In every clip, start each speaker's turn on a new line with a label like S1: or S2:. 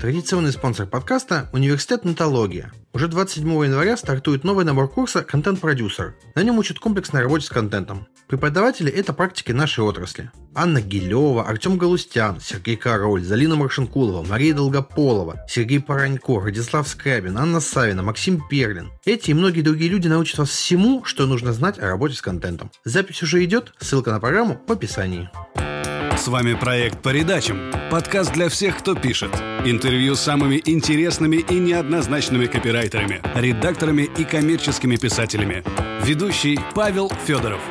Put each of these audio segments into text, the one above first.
S1: Традиционный спонсор подкаста – Университет Нотология. Уже 27 января стартует новый набор курса «Контент-продюсер». На нем учат комплексной работе с контентом. Преподаватели – это практики нашей отрасли. Анна Гилева, Артем Галустян, Сергей Король, Залина Маршинкулова, Мария Долгополова, Сергей Паранько, Радислав Скрябин, Анна Савина, Максим Перлин. Эти и многие другие люди научат вас всему, что нужно знать о работе с контентом. Запись уже идет, ссылка на программу в описании.
S2: С вами проект «По передачам». Подкаст для всех, кто пишет. Интервью с самыми интересными и неоднозначными копирайтерами, редакторами и коммерческими писателями. Ведущий Павел Федоров.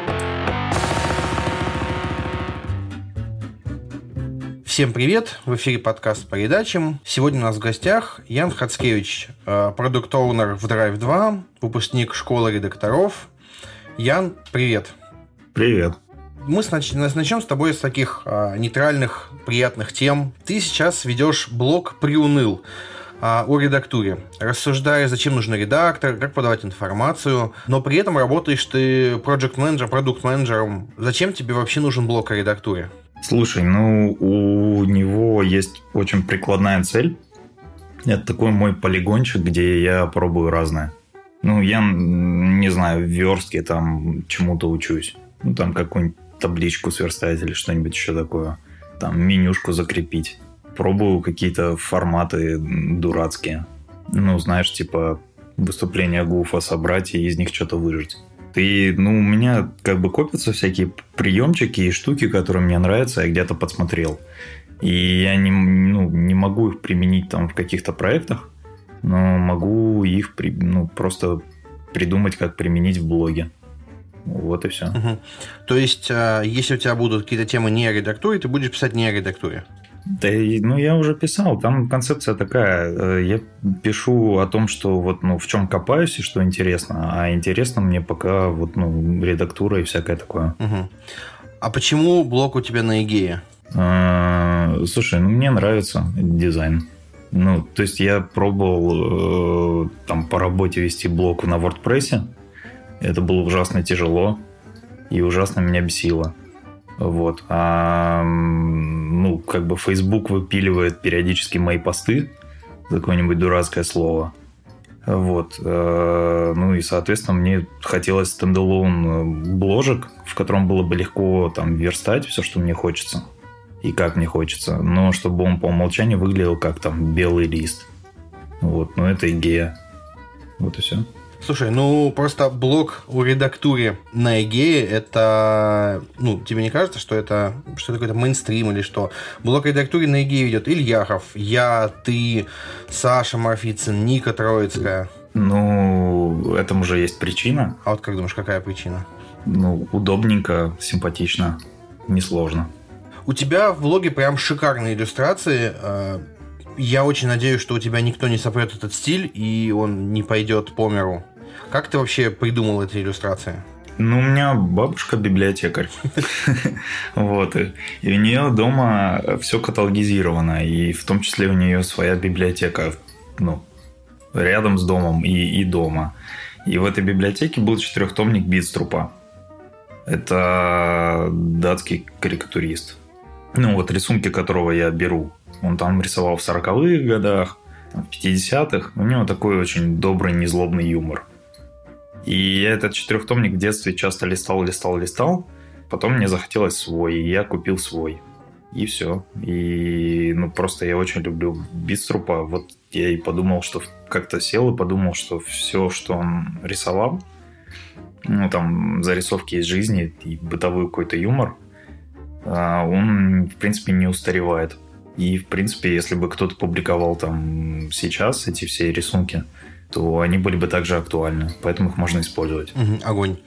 S1: Всем привет! В эфире подкаст по передачам. Сегодня у нас в гостях Ян Хацкевич, э, продукт-оунер в Drive 2, выпускник школы редакторов. Ян, привет!
S3: Привет!
S1: Мы начнем с тобой с таких а, нейтральных, приятных тем. Ты сейчас ведешь блог «Приуныл» а, о редактуре, рассуждая, зачем нужен редактор, как подавать информацию, но при этом работаешь ты проект менеджером Зачем тебе вообще нужен блог о редактуре?
S3: Слушай, ну у него есть очень прикладная цель. Это такой мой полигончик, где я пробую разное. Ну, я, не знаю, в верстке там чему-то учусь. Ну, там какую-нибудь табличку сверстать или что-нибудь еще такое. Там менюшку закрепить. Пробую какие-то форматы дурацкие. Ну, знаешь, типа выступления Гуфа собрать и из них что-то выжить. И, ну, у меня как бы копятся всякие приемчики и штуки, которые мне нравятся, я где-то подсмотрел. И я не, ну, не могу их применить там в каких-то проектах, но могу их ну, просто придумать, как применить в блоге. Вот и все.
S1: Угу. То есть, а, если у тебя будут какие-то темы не о редактуре, ты будешь писать не о редактуре?
S3: Да, ну я уже писал. Там концепция такая. Э, я пишу о том, что вот ну в чем копаюсь и что интересно, а интересно мне пока вот ну редактура и всякое такое.
S1: Угу. А почему блок у тебя на Игее?
S3: А, слушай, ну мне нравится дизайн. Ну, то есть я пробовал э, там по работе вести блог на WordPress. Это было ужасно тяжело и ужасно меня бесило. Вот. А, ну, как бы Facebook выпиливает периодически мои посты за какое-нибудь дурацкое слово. Вот. Э, ну и, соответственно, мне хотелось стендалон э, бложек, в котором было бы легко там верстать все, что мне хочется. И как мне хочется. Но чтобы он по умолчанию выглядел как там белый лист. Вот. Ну это идея. Вот и все.
S1: Слушай, ну просто блок о редактуре на Эгее, это, ну, тебе не кажется, что это что это какой-то мейнстрим или что? Блок редактуре на Эгее ведет Ильяхов, я, ты, Саша Марфицын, Ника Троицкая.
S3: Ну, этому же есть причина.
S1: А вот как думаешь, какая причина?
S3: Ну, удобненько, симпатично, несложно.
S1: У тебя в блоге прям шикарные иллюстрации. Э, я очень надеюсь, что у тебя никто не сопрет этот стиль, и он не пойдет по миру. Как ты вообще придумал эти иллюстрации?
S3: Ну, у меня бабушка библиотекарь. Вот. И у нее дома все каталогизировано. И в том числе у нее своя библиотека. Ну, рядом с домом и, и дома. И в этой библиотеке был четырехтомник Битструпа. Это датский карикатурист. Ну, вот рисунки которого я беру. Он там рисовал в 40-х годах, в 50-х. У него такой очень добрый, незлобный юмор. И я этот четырехтомник в детстве часто листал, листал, листал. Потом мне захотелось свой, и я купил свой. И все. И ну просто я очень люблю Биструпа. Вот я и подумал, что как-то сел и подумал, что все, что он рисовал, ну там зарисовки из жизни и бытовой какой-то юмор, а, он в принципе не устаревает. И в принципе, если бы кто-то публиковал там сейчас эти все рисунки, то они были бы также актуальны, поэтому их можно использовать.
S1: Угу, огонь.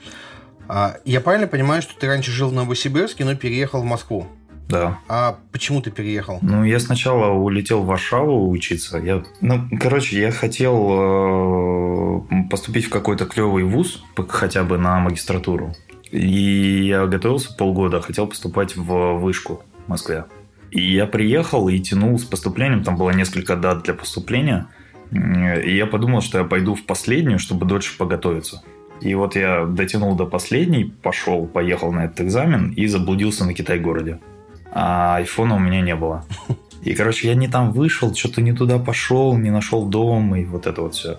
S1: А, я правильно понимаю, что ты раньше жил в Новосибирске, но переехал в Москву?
S3: Да.
S1: А почему ты переехал?
S3: Ну, я сначала улетел в Варшаву учиться. Я, ну, короче, я хотел э, поступить в какой-то клевый вуз, хотя бы на магистратуру. И я готовился полгода, хотел поступать в вышку в Москве. И я приехал и тянул с поступлением, там было несколько дат для поступления – и я подумал, что я пойду в последнюю, чтобы дольше поготовиться. И вот я дотянул до последней, пошел, поехал на этот экзамен и заблудился на Китай-городе. А айфона у меня не было. И, короче, я не там вышел, что-то не туда пошел, не нашел дом, и вот это вот все.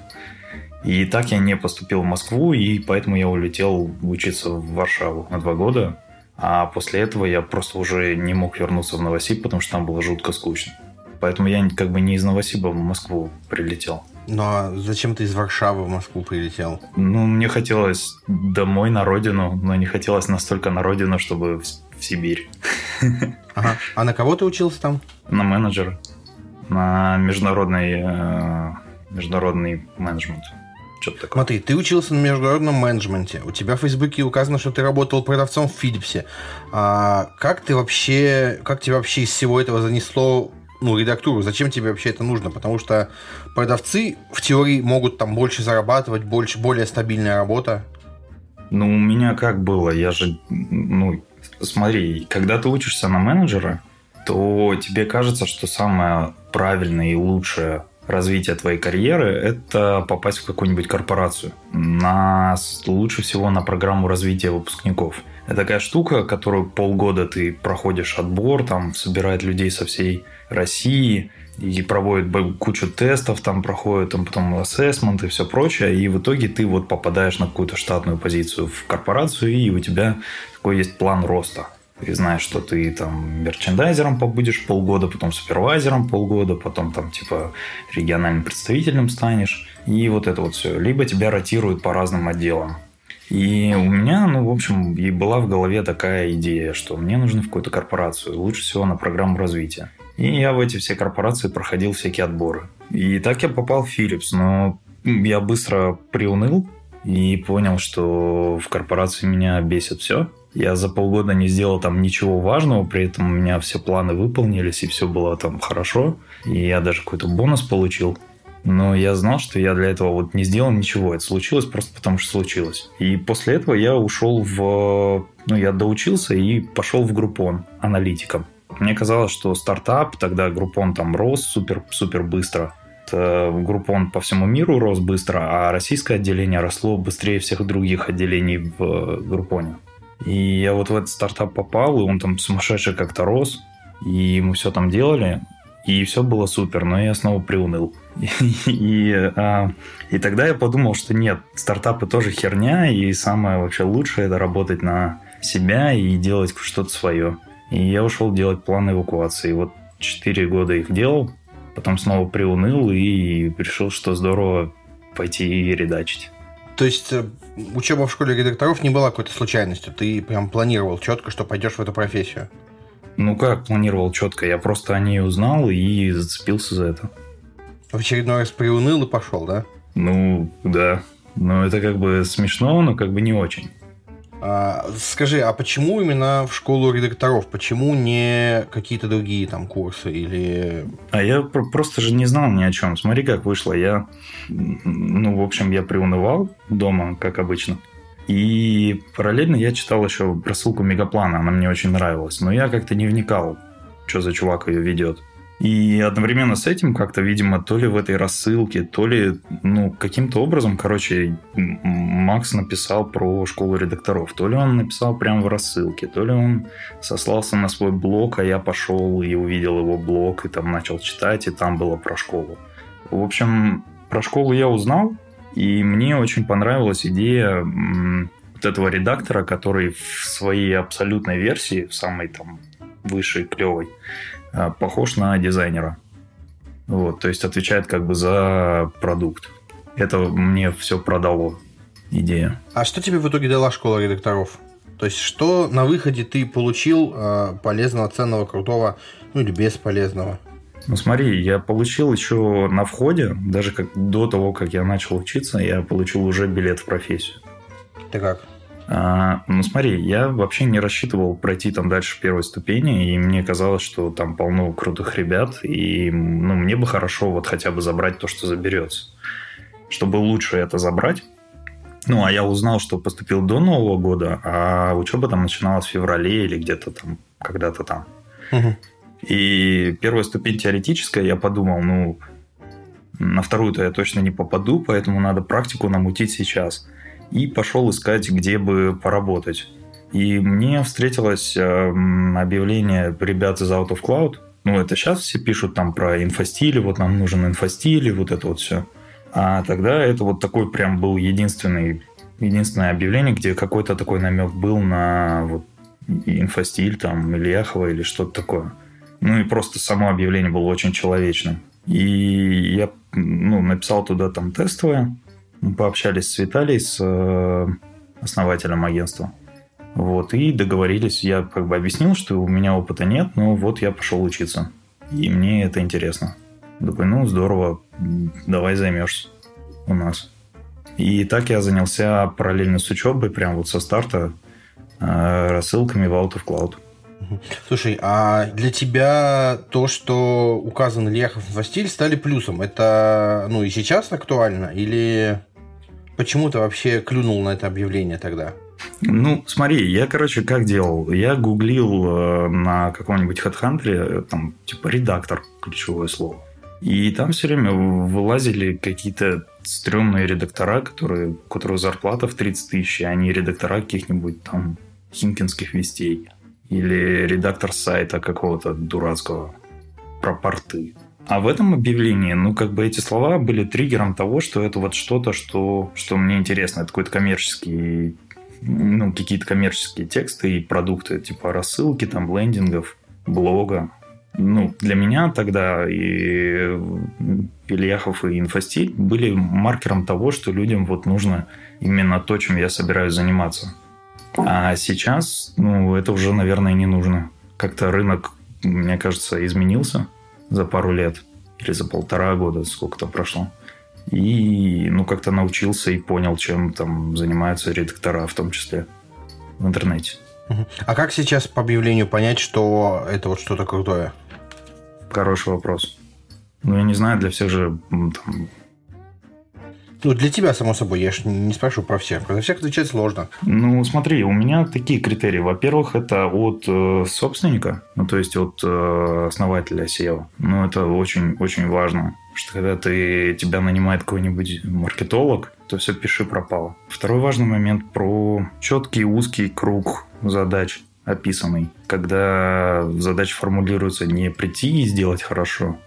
S3: И так я не поступил в Москву, и поэтому я улетел учиться в Варшаву на два года. А после этого я просто уже не мог вернуться в Новосиб, потому что там было жутко скучно. Поэтому я как бы не из Новосиба в Москву прилетел.
S1: Ну а зачем ты из Варшавы в Москву прилетел?
S3: Ну, мне хотелось домой, на родину, но не хотелось настолько на родину, чтобы в, в Сибирь.
S1: Ага. А на кого ты учился там?
S3: На менеджера. На международный, э, международный менеджмент.
S1: Что-то такое. Смотри, ты учился на международном менеджменте. У тебя в Фейсбуке указано, что ты работал продавцом в Филипсе. А как ты вообще, как тебя вообще из всего этого занесло ну, редактуру, зачем тебе вообще это нужно? Потому что продавцы в теории могут там больше зарабатывать, больше, более стабильная работа.
S3: Ну, у меня как было? Я же, ну, смотри, когда ты учишься на менеджера, то тебе кажется, что самое правильное и лучшее развитие твоей карьеры – это попасть в какую-нибудь корпорацию. На, лучше всего на программу развития выпускников. Это такая штука, которую полгода ты проходишь отбор, там собирает людей со всей России и проводит кучу тестов, там проходит там потом ассессмент и все прочее, и в итоге ты вот попадаешь на какую-то штатную позицию в корпорацию, и у тебя такой есть план роста. Ты знаешь, что ты там мерчендайзером побудешь полгода, потом супервайзером полгода, потом там типа региональным представителем станешь, и вот это вот все. Либо тебя ротируют по разным отделам. И у меня, ну, в общем, и была в голове такая идея, что мне нужно в какую-то корпорацию, лучше всего на программу развития. И я в эти все корпорации проходил всякие отборы. И так я попал в Philips, но я быстро приуныл и понял, что в корпорации меня бесит все. Я за полгода не сделал там ничего важного, при этом у меня все планы выполнились, и все было там хорошо. И я даже какой-то бонус получил. Но я знал, что я для этого вот не сделал ничего. Это случилось просто потому, что случилось. И после этого я ушел в... Ну, я доучился и пошел в Группон аналитиком. Мне казалось, что стартап, тогда Группон там рос супер, супер быстро. Группон по всему миру рос быстро, а российское отделение росло быстрее всех других отделений в Группоне. И я вот в этот стартап попал, и он там сумасшедший как-то рос, и мы все там делали, и все было супер, но я снова приуныл. И, а, и тогда я подумал, что нет, стартапы тоже херня, и самое вообще лучшее это работать на себя и делать что-то свое. И я ушел делать план эвакуации. Вот 4 года их делал, потом снова приуныл и решил, что здорово пойти и редачить.
S1: То есть э, учеба в школе редакторов не была какой-то случайностью? Ты прям планировал четко, что пойдешь в эту профессию?
S3: Ну как планировал четко? Я просто о ней узнал и зацепился за это.
S1: В очередной раз приуныл и пошел, да?
S3: Ну, да. Но это как бы смешно, но как бы не очень.
S1: А, скажи, а почему именно в школу редакторов? Почему не какие-то другие там курсы или...
S3: А я просто же не знал ни о чем. Смотри, как вышло. Я, ну, в общем, я приунывал дома, как обычно. И параллельно я читал еще рассылку Мегаплана, она мне очень нравилась. Но я как-то не вникал, что за чувак ее ведет. И одновременно с этим как-то, видимо, то ли в этой рассылке, то ли, ну, каким-то образом, короче, Макс написал про школу редакторов. То ли он написал прямо в рассылке, то ли он сослался на свой блог, а я пошел и увидел его блог, и там начал читать, и там было про школу. В общем, про школу я узнал, и мне очень понравилась идея вот этого редактора, который в своей абсолютной версии, в самой там высшей, клевой, похож на дизайнера. Вот, то есть отвечает как бы за продукт. Это мне все продало идея.
S1: А что тебе в итоге дала школа редакторов? То есть, что на выходе ты получил э, полезного, ценного, крутого, ну или бесполезного?
S3: Ну смотри, я получил еще на входе, даже как до того, как я начал учиться, я получил уже билет в профессию.
S1: Ты как?
S3: А, ну смотри, я вообще не рассчитывал пройти там дальше первой ступени, и мне казалось, что там полно крутых ребят, и ну, мне бы хорошо вот хотя бы забрать то, что заберется. Чтобы лучше это забрать, ну, а я узнал, что поступил до Нового года, а учеба там начиналась в феврале или где-то там, когда-то там. Угу. И первая ступень теоретическая, я подумал, ну, на вторую-то я точно не попаду, поэтому надо практику намутить сейчас – и пошел искать, где бы поработать. И мне встретилось эм, объявление ребят из Out of Cloud, Ну, это сейчас все пишут там про инфостили, вот нам нужен инфостиль, и вот это вот все. А тогда это вот такой прям был единственный, единственное объявление, где какой-то такой намек был на вот инфостиль, там, Ильяхова или что-то такое. Ну и просто само объявление было очень человечным. И я ну, написал туда там тестовое, мы пообщались с Виталием, с э, основателем агентства. Вот, и договорились. Я как бы объяснил, что у меня опыта нет, но вот я пошел учиться. И мне это интересно. Такой, ну, здорово, давай займешься у нас. И так я занялся параллельно с учебой, прям вот со старта, э, рассылками в Out of Cloud.
S1: Слушай, а для тебя то, что указан Ильяхов в стиль, стали плюсом, это ну и сейчас актуально? Или почему ты вообще клюнул на это объявление тогда?
S3: Ну, смотри, я, короче, как делал? Я гуглил э, на каком-нибудь HeadHunter, э, там, типа, редактор, ключевое слово. И там все время вылазили какие-то стрёмные редактора, которые, у которых зарплата в 30 тысяч, и они редактора каких-нибудь там химкинских вестей. Или редактор сайта какого-то дурацкого про порты. А в этом объявлении, ну, как бы эти слова были триггером того, что это вот что-то, что, что мне интересно. Это какой-то коммерческий, ну, какие-то коммерческие тексты и продукты, типа рассылки, там, лендингов, блога. Ну, для меня тогда и Ильяхов и Инфостиль были маркером того, что людям вот нужно именно то, чем я собираюсь заниматься. А сейчас, ну, это уже, наверное, не нужно. Как-то рынок, мне кажется, изменился за пару лет или за полтора года, сколько-то прошло. И, ну, как-то научился и понял, чем там занимаются редактора, в том числе в интернете.
S1: А как сейчас по объявлению понять, что это вот что-то крутое?
S3: Хороший вопрос. Ну, я не знаю, для всех же там,
S1: ну, для тебя, само собой, я же не спрашиваю про всех. Про всех отвечать сложно.
S3: Ну, смотри, у меня такие критерии. Во-первых, это от э, собственника, ну, то есть от э, основателя SEO. Ну, это очень-очень важно. Что когда ты, тебя нанимает какой-нибудь маркетолог, то все пиши пропало. Второй важный момент про четкий узкий круг задач описанный. Когда задача формулируется не прийти и сделать хорошо,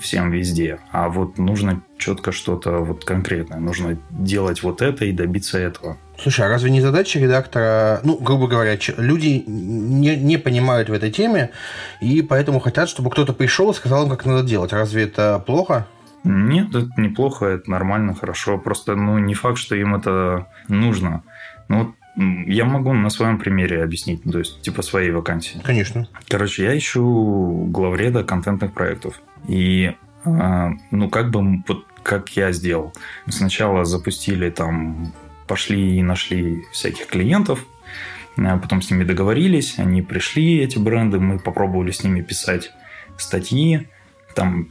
S3: всем везде. А вот нужно четко что-то вот конкретное. Нужно делать вот это и добиться этого.
S1: Слушай, а разве не задача редактора, ну, грубо говоря, люди не, не понимают в этой теме, и поэтому хотят, чтобы кто-то пришел и сказал им, как надо делать. Разве это плохо?
S3: Нет, это неплохо, это нормально, хорошо. Просто, ну, не факт, что им это нужно. Ну, вот я могу на своем примере объяснить, то есть, типа, своей вакансии.
S1: Конечно.
S3: Короче, я ищу главреда контентных проектов. И, а, ну, как бы, вот как я сделал. Сначала запустили там, пошли и нашли всяких клиентов, а потом с ними договорились, они пришли, эти бренды, мы попробовали с ними писать статьи, там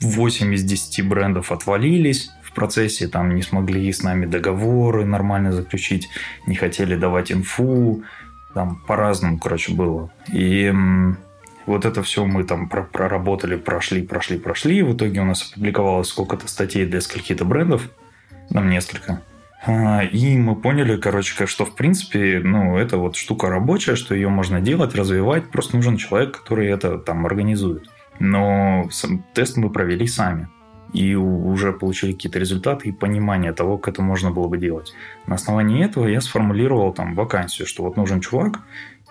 S3: 8 из 10 брендов отвалились в процессе, там не смогли с нами договоры нормально заключить, не хотели давать инфу, там по-разному, короче, было. И вот это все мы там проработали, прошли, прошли, прошли. В итоге у нас опубликовалось сколько-то статей для скольки-то брендов. Там несколько. А, и мы поняли, короче, что в принципе, ну, это вот штука рабочая, что ее можно делать, развивать. Просто нужен человек, который это там организует. Но тест мы провели сами. И уже получили какие-то результаты и понимание того, как это можно было бы делать. На основании этого я сформулировал там вакансию, что вот нужен чувак,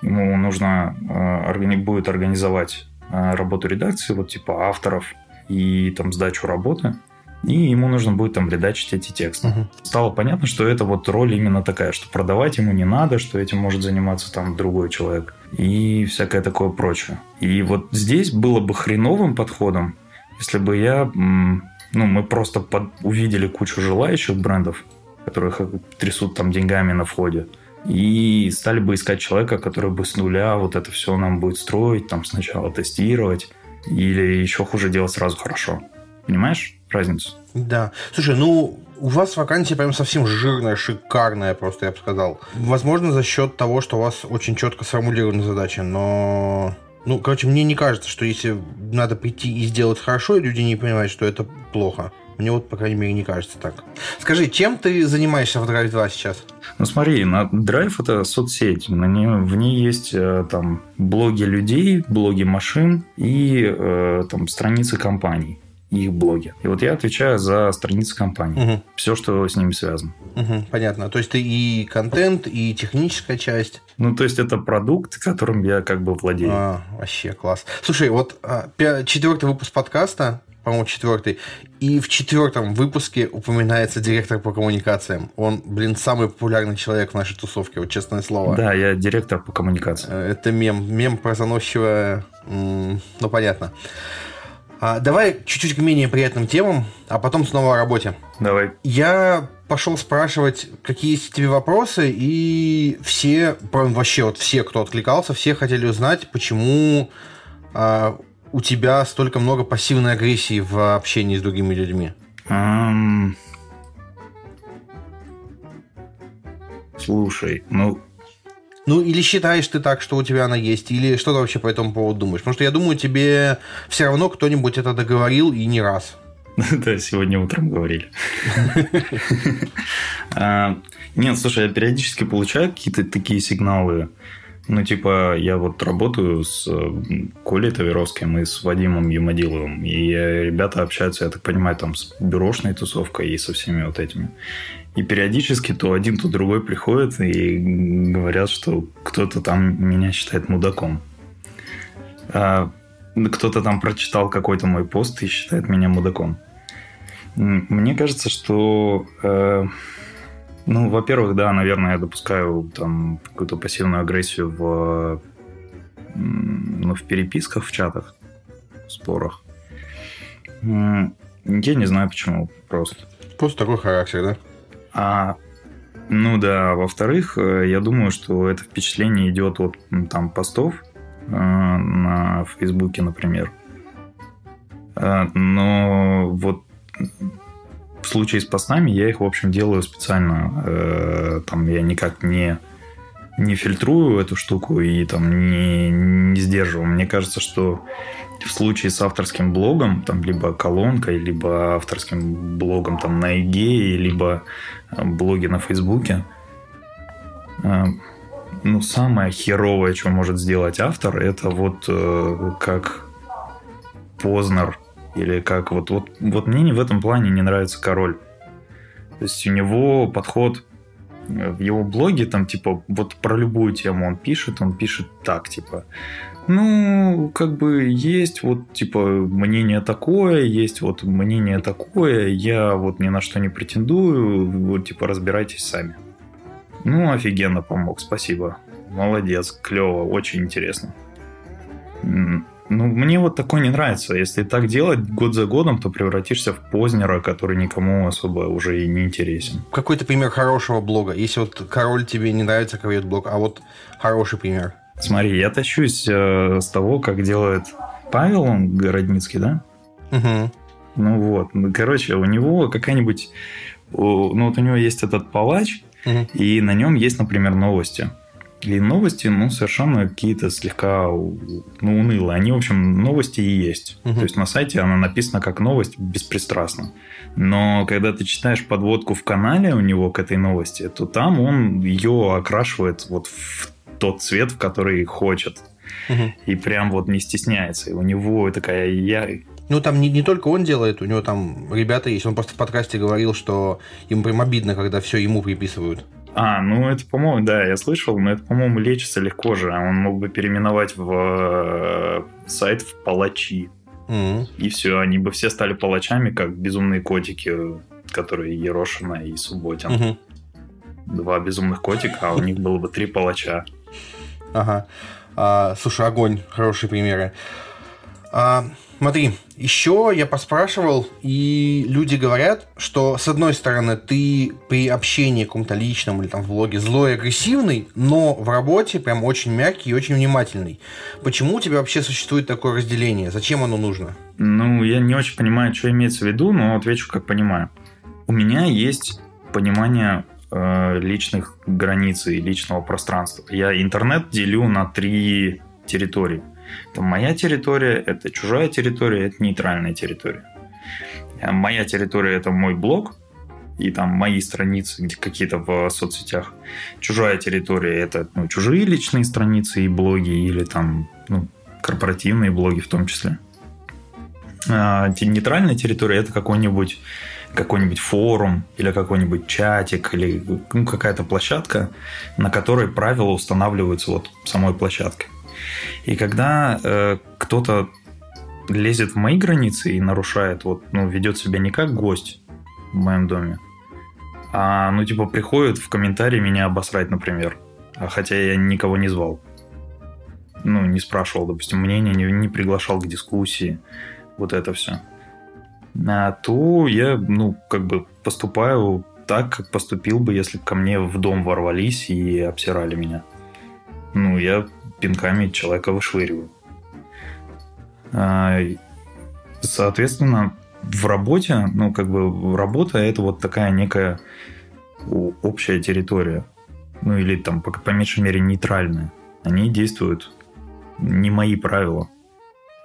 S3: ему нужно э, будет организовать э, работу редакции, вот типа авторов и там сдачу работы, и ему нужно будет там редачить эти тексты. Угу. Стало понятно, что это вот роль именно такая, что продавать ему не надо, что этим может заниматься там другой человек и всякое такое прочее. И вот здесь было бы хреновым подходом, если бы я, ну, мы просто под, увидели кучу желающих брендов, которых трясут там деньгами на входе, и стали бы искать человека, который бы с нуля вот это все нам будет строить, там сначала тестировать, или еще хуже делать сразу хорошо. Понимаешь разницу?
S1: Да. Слушай, ну, у вас вакансия прям совсем жирная, шикарная, просто я бы сказал. Возможно, за счет того, что у вас очень четко сформулирована задача, но... Ну, короче, мне не кажется, что если надо прийти и сделать хорошо, люди не понимают, что это плохо. Мне вот, по крайней мере, не кажется так. Скажи, чем ты занимаешься в Drive 2 сейчас?
S3: Ну смотри, на Drive это соцсеть. На ней, в ней есть э, там блоги людей, блоги машин и э, там страницы компаний их блоги. И вот я отвечаю за страницы компании. Угу. Все, что с ними связано.
S1: Угу, понятно. То есть ты и контент, и техническая часть.
S3: Ну, то есть это продукт, которым я как бы владею.
S1: А, вообще класс. Слушай, вот а, четвертый выпуск подкаста по-моему, четвертый. И в четвертом выпуске упоминается директор по коммуникациям. Он, блин, самый популярный человек в нашей тусовке, вот честное слово.
S3: Да, я директор по коммуникациям. Э,
S1: это мем. Мем про заносчивое... Ну, понятно. А, давай чуть-чуть к менее приятным темам, а потом снова о работе.
S3: Давай.
S1: Я пошел спрашивать, какие есть тебе вопросы, и все, вообще вот все, кто откликался, все хотели узнать, почему а, у тебя столько много пассивной агрессии в общении с другими людьми? Um...
S3: Слушай, ну...
S1: Ну, или считаешь ты так, что у тебя она есть, или что ты вообще по этому поводу думаешь? Потому что я думаю, тебе все равно кто-нибудь это договорил и не раз.
S3: Да, сегодня утром говорили. А, нет, слушай, я периодически получаю какие-то такие сигналы ну, типа, я вот работаю с Колей Таверовским и с Вадимом Юмадиловым, и ребята общаются, я так понимаю, там с бюрошной тусовкой и со всеми вот этими. И периодически то один, то другой приходит и говорят, что кто-то там меня считает мудаком. А кто-то там прочитал какой-то мой пост и считает меня мудаком. Мне кажется, что э, ну, во-первых, да, наверное, я допускаю там какую-то пассивную агрессию в, ну, в переписках, в чатах, в спорах. Я не знаю почему, просто.
S1: Просто такой характер, да?
S3: А, ну да, во-вторых, э, я думаю, что это впечатление идет от там постов э, на Фейсбуке, например. Э, но вот в случае с постами я их, в общем, делаю специально. Э, там я никак не, не фильтрую эту штуку и там не, не сдерживаю. Мне кажется, что в случае с авторским блогом, там либо колонкой, либо авторским блогом там на ИГе, либо э, блоге на Фейсбуке, э, ну, самое херовое, что может сделать автор, это вот как Познер или как вот, вот, вот мне в этом плане не нравится король. То есть у него подход э, в его блоге, там, типа, вот про любую тему он пишет, он пишет так, типа, ну, как бы есть вот, типа, мнение такое, есть вот мнение такое, я вот ни на что не претендую, вот, типа, разбирайтесь сами. Ну, офигенно помог, спасибо. Молодец, клево, очень интересно. Ну, мне вот такое не нравится. Если так делать год за годом, то превратишься в познера, который никому особо уже и не интересен.
S1: Какой-то пример хорошего блога. Если вот король тебе не нравится, как ведет блог, а вот хороший пример.
S3: Смотри, я тащусь э, с того, как делает Павел, он Городницкий, да?
S1: Угу.
S3: Ну вот, ну, короче, у него какая-нибудь... Ну вот у него есть этот палач, угу. и на нем есть, например, новости. И новости, ну, совершенно какие-то слегка, ну, унылые. Они, в общем, новости и есть. Угу. То есть на сайте она написана как новость беспристрастно. Но когда ты читаешь подводку в канале у него к этой новости, то там он ее окрашивает вот в тот цвет, в который хочет. Угу. И прям вот не стесняется. И у него такая я...
S1: Ну, там не, не только он делает, у него там ребята есть. Он просто в подкасте говорил, что им прям обидно, когда все ему приписывают.
S3: А, ну это, по-моему, да, я слышал, но это, по-моему, лечится легко же. Он мог бы переименовать в э, сайт в палачи.
S1: Mm-hmm.
S3: И все, они бы все стали палачами, как безумные котики, которые Ерошина и Субботин.
S1: Mm-hmm.
S3: Два безумных котика, а у них было бы три палача.
S1: Ага. А, слушай, огонь, хорошие примеры. А, Смотри, еще я поспрашивал, и люди говорят, что с одной стороны ты при общении каком-то личном или там в блоге злой и агрессивный, но в работе прям очень мягкий и очень внимательный. Почему у тебя вообще существует такое разделение? Зачем оно нужно?
S3: Ну, я не очень понимаю, что имеется в виду, но отвечу, как понимаю. У меня есть понимание э, личных границ и личного пространства. Я интернет делю на три территории. Это моя территория, это чужая территория, это нейтральная территория. А моя территория – это мой блог, и там мои страницы какие-то в соцсетях. Чужая территория – это ну, чужие личные страницы и блоги, или там ну, корпоративные блоги в том числе. А, нейтральная территория – это какой-нибудь какой-нибудь форум или какой-нибудь чатик или ну, какая-то площадка, на которой правила устанавливаются вот самой площадкой. И когда э, кто-то лезет в мои границы и нарушает, вот, ну, ведет себя не как гость в моем доме, а, ну, типа, приходит в комментарии меня обосрать, например. А хотя я никого не звал. Ну, не спрашивал, допустим, мнения, не, не приглашал к дискуссии. Вот это все. А, то я, ну, как бы поступаю так, как поступил бы, если бы ко мне в дом ворвались и обсирали меня. Ну, я пинками человека вышвыриваю. А, соответственно, в работе, ну, как бы работа это вот такая некая общая территория. Ну, или там, по, по меньшей мере, нейтральная. Они действуют не мои правила.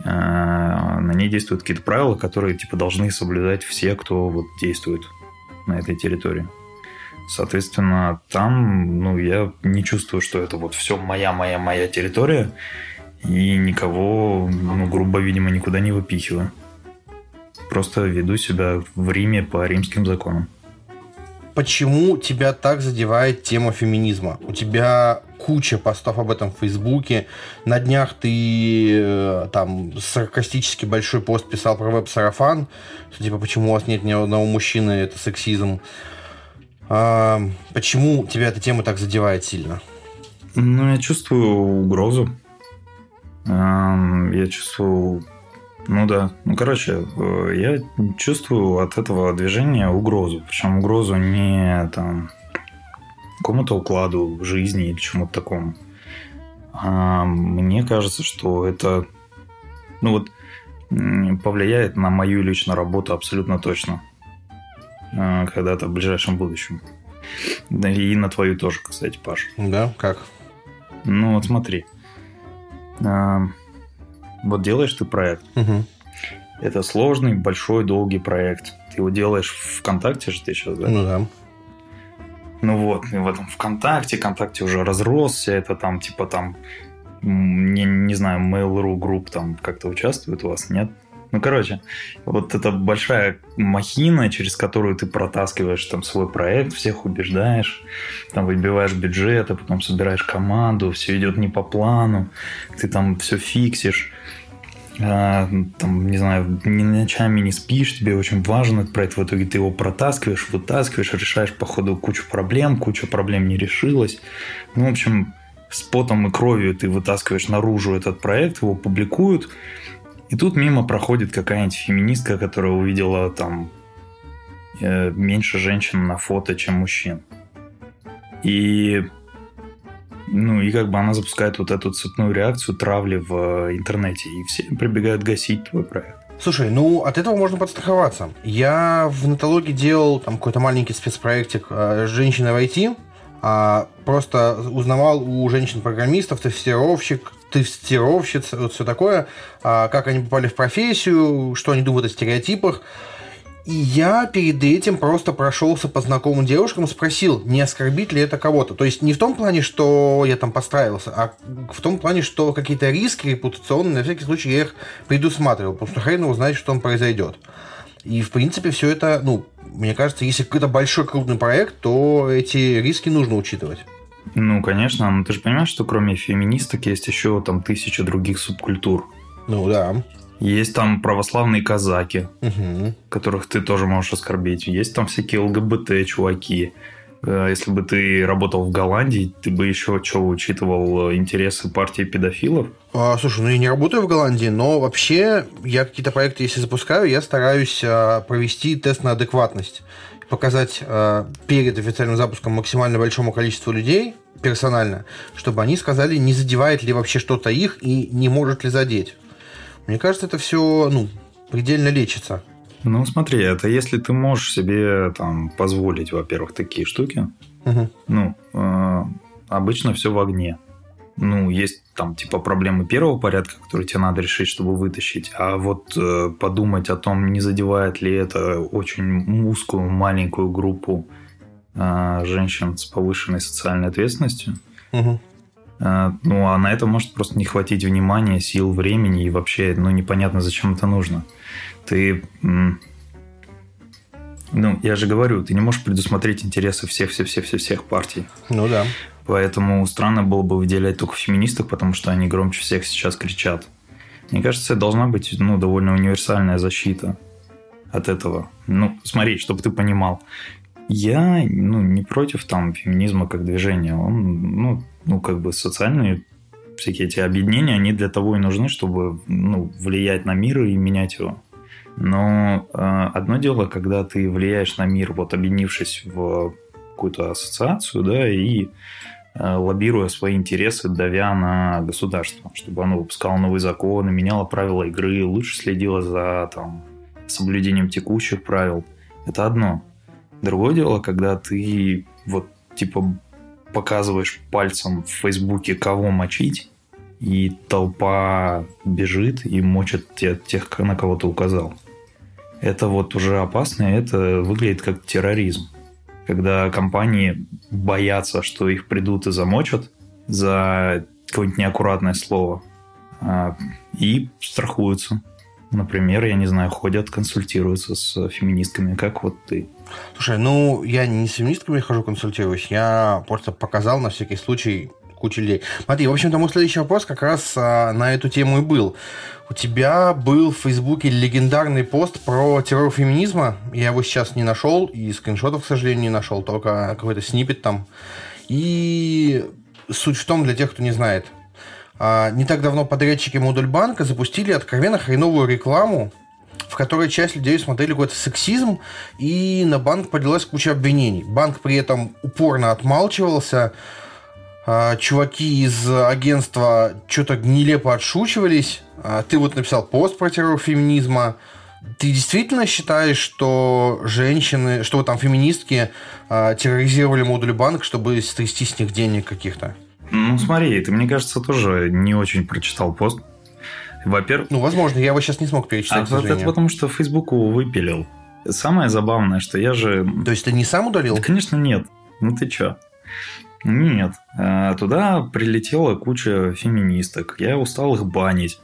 S3: А, на ней действуют какие-то правила, которые, типа, должны соблюдать все, кто вот действует на этой территории. Соответственно, там, ну, я не чувствую, что это вот все моя, моя, моя территория, и никого, ну, грубо, видимо, никуда не выпихиваю. Просто веду себя в Риме по римским законам.
S1: Почему тебя так задевает тема феминизма? У тебя куча постов об этом в Фейсбуке. На днях ты э, там саркастически большой пост писал про веб-сарафан. Что, типа, почему у вас нет ни одного мужчины, это сексизм. А, почему тебя эта тема так задевает сильно?
S3: Ну, я чувствую угрозу. Я чувствую... Ну да. Ну, короче, э, я чувствую от этого движения угрозу. Причем угрозу не там какому-то укладу жизни или чему-то такому. А мне кажется, что это ну вот повлияет на мою личную работу абсолютно точно. А, когда-то в ближайшем будущем. И на твою тоже, кстати, Паш.
S1: Да, как?
S3: Ну вот смотри. А, вот делаешь ты проект.
S1: Угу.
S3: Это сложный, большой, долгий проект. Ты его делаешь в ВКонтакте же ты сейчас, да?
S1: Ну да.
S3: Ну вот, и в этом ВКонтакте, ВКонтакте уже разросся, это там типа там, не, не знаю, Mail.ru групп там как-то участвует у вас, нет? Ну, короче, вот эта большая махина, через которую ты протаскиваешь там свой проект, всех убеждаешь, там выбиваешь бюджет, а потом собираешь команду, все идет не по плану, ты там все фиксишь, а, там, не знаю, ни ночами не спишь, тебе очень важен этот проект, в итоге ты его протаскиваешь, вытаскиваешь, решаешь по ходу кучу проблем, куча проблем не решилась. Ну, в общем, с потом и кровью ты вытаскиваешь наружу этот проект, его публикуют, и тут мимо проходит какая-нибудь феминистка, которая увидела там э, меньше женщин на фото, чем мужчин. И ну, и как бы она запускает вот эту цепную реакцию травли в э, интернете, и все прибегают гасить твой проект.
S1: Слушай, ну от этого можно подстраховаться. Я в натологии делал там какой-то маленький спецпроектик э, «Женщина в IT», а, просто узнавал у женщин-программистов, тестировщик, тестировщиц, вот все такое, а, как они попали в профессию, что они думают о стереотипах. И я перед этим просто прошелся по знакомым девушкам, спросил, не оскорбит ли это кого-то. То есть не в том плане, что я там подстраивался, а в том плане, что какие-то риски репутационные, на всякий случай я их предусматривал, потому что хрен его знает, что там произойдет. И, в принципе, все это, ну, мне кажется, если какой-то большой крупный проект, то эти риски нужно учитывать.
S3: Ну, конечно, но ты же понимаешь, что кроме феминисток есть еще там тысяча других субкультур.
S1: Ну да.
S3: Есть там православные казаки,
S1: угу.
S3: которых ты тоже можешь оскорбить. Есть там всякие ЛГБТ-чуваки. Э, если бы ты работал в Голландии, ты бы еще что, учитывал э, интересы партии педофилов?
S1: А, слушай, ну я не работаю в Голландии, но вообще я какие-то проекты, если запускаю, я стараюсь а, провести тест на адекватность. Показать а, перед официальным запуском максимально большому количеству людей персонально, чтобы они сказали, не задевает ли вообще что-то их и не может ли задеть. Мне кажется, это все ну, предельно лечится.
S3: Ну, смотри, это если ты можешь себе там позволить, во-первых, такие штуки.
S1: Угу.
S3: Ну, э, обычно все в огне. Ну, есть там типа проблемы первого порядка, которые тебе надо решить, чтобы вытащить, а вот э, подумать о том, не задевает ли это очень узкую маленькую группу э, женщин с повышенной социальной ответственностью. Угу. Э, ну, а на это может просто не хватить внимания, сил, времени и вообще, ну, непонятно, зачем это нужно. Ты ну, я же говорю, ты не можешь предусмотреть интересы всех-всех-всех-всех партий.
S1: Ну да.
S3: Поэтому странно было бы выделять только феминисток, потому что они громче всех сейчас кричат. Мне кажется, должна быть ну, довольно универсальная защита от этого. Ну, смотри, чтобы ты понимал. Я ну, не против там феминизма как движения. Он, ну, ну, как бы социальные всякие эти объединения, они для того и нужны, чтобы ну, влиять на мир и менять его. Но э, одно дело, когда ты влияешь на мир, вот объединившись в какую-то ассоциацию, да, и лоббируя свои интересы, давя на государство, чтобы оно выпускало новые законы, меняло правила игры, лучше следило за там, соблюдением текущих правил. Это одно. Другое дело, когда ты вот типа показываешь пальцем в Фейсбуке, кого мочить, и толпа бежит и мочит тех, на кого ты указал это вот уже опасно, это выглядит как терроризм. Когда компании боятся, что их придут и замочат за какое-нибудь неаккуратное слово, а, и страхуются. Например, я не знаю, ходят, консультируются с феминистками, как вот ты.
S1: Слушай, ну, я не с феминистками хожу консультируюсь, я просто показал на всякий случай кучу людей. Смотри, в общем-то, мой следующий вопрос как раз а, на эту тему и был. У тебя был в Фейсбуке легендарный пост про террор феминизма. Я его сейчас не нашел, и скриншотов, к сожалению, не нашел, только какой-то снипет там. И суть в том, для тех, кто не знает, а, не так давно подрядчики Модульбанка запустили откровенно хреновую рекламу, в которой часть людей смотрели какой-то сексизм, и на банк поднялась куча обвинений. Банк при этом упорно отмалчивался, чуваки из агентства что-то нелепо отшучивались. А, ты вот написал пост про террор феминизма. Ты действительно считаешь, что женщины, что там феминистки э, терроризировали модуль банк, чтобы стрясти с них денег каких-то?
S3: Ну, смотри, ты, мне кажется, тоже не очень прочитал пост. Во-первых...
S1: Ну, возможно, я его сейчас не смог перечитать,
S3: а, Это потому, что Facebook его выпилил. Самое забавное, что я же...
S1: То есть, ты не сам удалил?
S3: Да, конечно, нет. Ну, ты чё? Нет. Э, туда прилетела куча феминисток. Я устал их банить.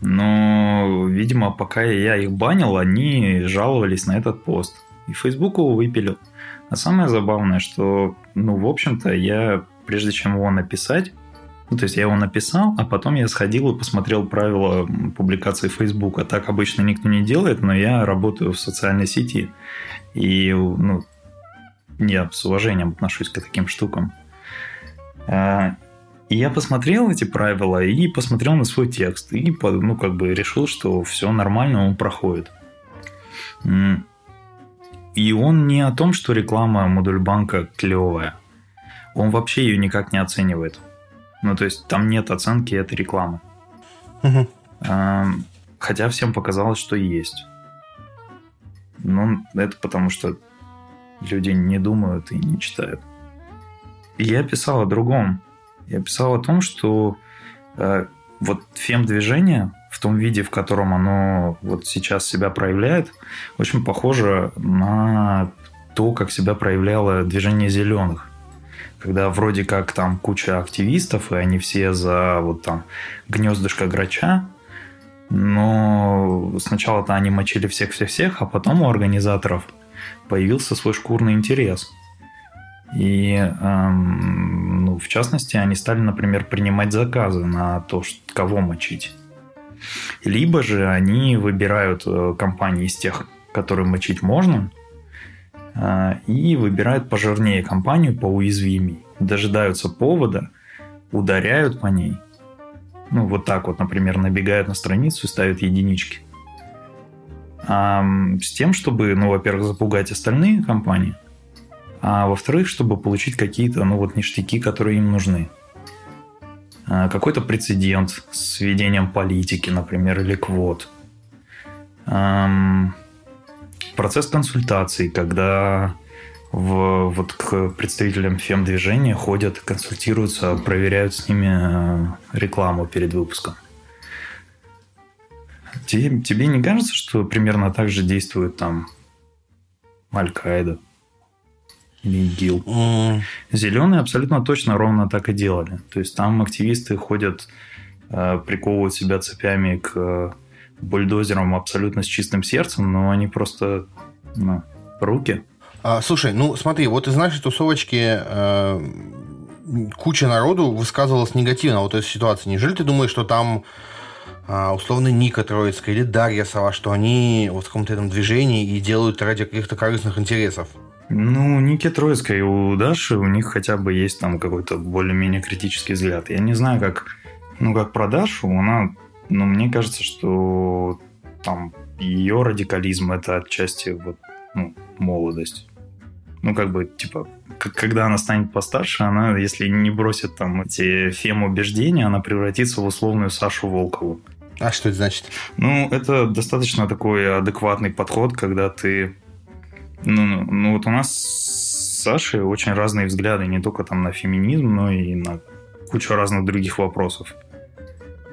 S3: Но, видимо, пока я их банил, они жаловались на этот пост. И Facebook его выпилил. А самое забавное, что, ну, в общем-то, я, прежде чем его написать, ну, то есть я его написал, а потом я сходил и посмотрел правила публикации Facebook. А так обычно никто не делает, но я работаю в социальной сети. И, ну, я с уважением отношусь к таким штукам. А, и я посмотрел эти правила и посмотрел на свой текст. И ну, как бы решил, что все нормально, он проходит. И он не о том, что реклама модуль банка клевая. Он вообще ее никак не оценивает. Ну, то есть там нет оценки этой рекламы. Угу. Хотя всем показалось, что есть. Ну, это потому что люди не думают и не читают. Я писал о другом. Я писал о том, что э, вот фем-движение в том виде, в котором оно вот сейчас себя проявляет, очень похоже на то, как себя проявляло движение зеленых. Когда вроде как там куча активистов, и они все за вот там гнездышко грача, но сначала-то они мочили всех-всех-всех, а потом у организаторов появился свой шкурный интерес – и, эм, ну, в частности, они стали, например, принимать заказы на то, кого мочить. Либо же они выбирают э, компании из тех, которые мочить можно, э, и выбирают пожирнее компанию, поуязвимей. Дожидаются повода, ударяют по ней. Ну, вот так вот, например, набегают на страницу и ставят единички. А, с тем, чтобы, ну, во-первых, запугать остальные компании, а во-вторых, чтобы получить какие-то, ну вот, ништяки, которые им нужны. А, какой-то прецедент с введением политики, например, или квот. Процесс консультаций, когда в, вот к представителям фем-движения ходят, консультируются, проверяют с ними э, рекламу перед выпуском. Тебе, тебе не кажется, что примерно так же действует там Аль-Каида? ИГИЛ. Mm. Зеленые абсолютно точно ровно так и делали. То есть там активисты ходят, э, приковывают себя цепями к э, бульдозерам абсолютно с чистым сердцем, но они просто ну, руки.
S1: А, слушай, ну смотри, вот из нашей тусовочки э, куча народу высказывалась негативно вот этой ситуации. Неужели ты думаешь, что там а, условно Ника Троицкая или Дарья Сова, что они вот в каком-то этом движении и делают ради каких-то корыстных интересов?
S3: Ну, Ники Троицкая и у Даши, у них хотя бы есть там какой-то более-менее критический взгляд. Я не знаю, как, ну, как про Дашу, она, ну, мне кажется, что там ее радикализм это отчасти вот, ну, молодость. Ну, как бы, типа, когда она станет постарше, она, если не бросит там эти фем-убеждения, она превратится в условную Сашу Волкову.
S1: А что это значит?
S3: Ну, это достаточно такой адекватный подход, когда ты ну, ну, вот у нас с Сашей очень разные взгляды, не только там на феминизм, но и на кучу разных других вопросов.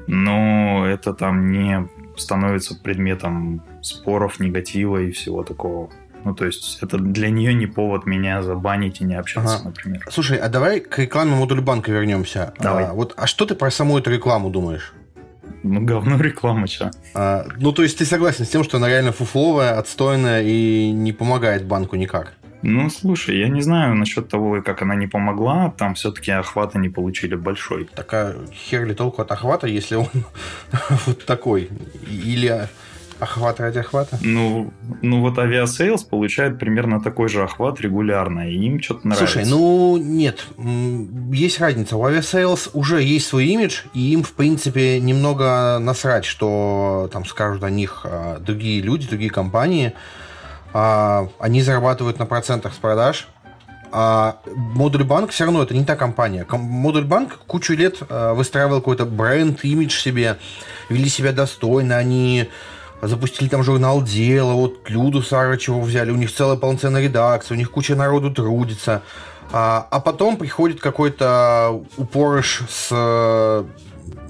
S3: Но это там не становится предметом споров, негатива и всего такого. Ну, то есть, это для нее не повод меня забанить и не общаться, ага. например.
S1: Слушай, а давай к рекламе модуль банка вернемся.
S3: Давай.
S1: А, вот, а что ты про саму эту рекламу думаешь?
S3: Ну, говно реклама, что?
S1: А, ну, то есть ты согласен с тем, что она реально фуфловая, отстойная и не помогает банку никак?
S3: Ну, слушай, я не знаю насчет того, как она не помогла. Там все-таки охвата не получили большой.
S1: Так а хер ли толку от охвата, если он вот такой? Или Охват ради охвата?
S3: Ну, ну вот Aviasales получает примерно такой же охват регулярно, и им что-то нравится.
S1: Слушай, ну нет, есть разница. У Aviasales уже есть свой имидж, и им, в принципе, немного насрать, что там скажут о них а, другие люди, другие компании. А, они зарабатывают на процентах с продаж, а Модуль Банк все равно это не та компания. Модуль Банк кучу лет а, выстраивал какой-то бренд, имидж себе, вели себя достойно, они запустили там журнал «Дело», вот Люду Сарычеву взяли, у них целая полноценная редакция, у них куча народу трудится. А, а потом приходит какой-то упорыш с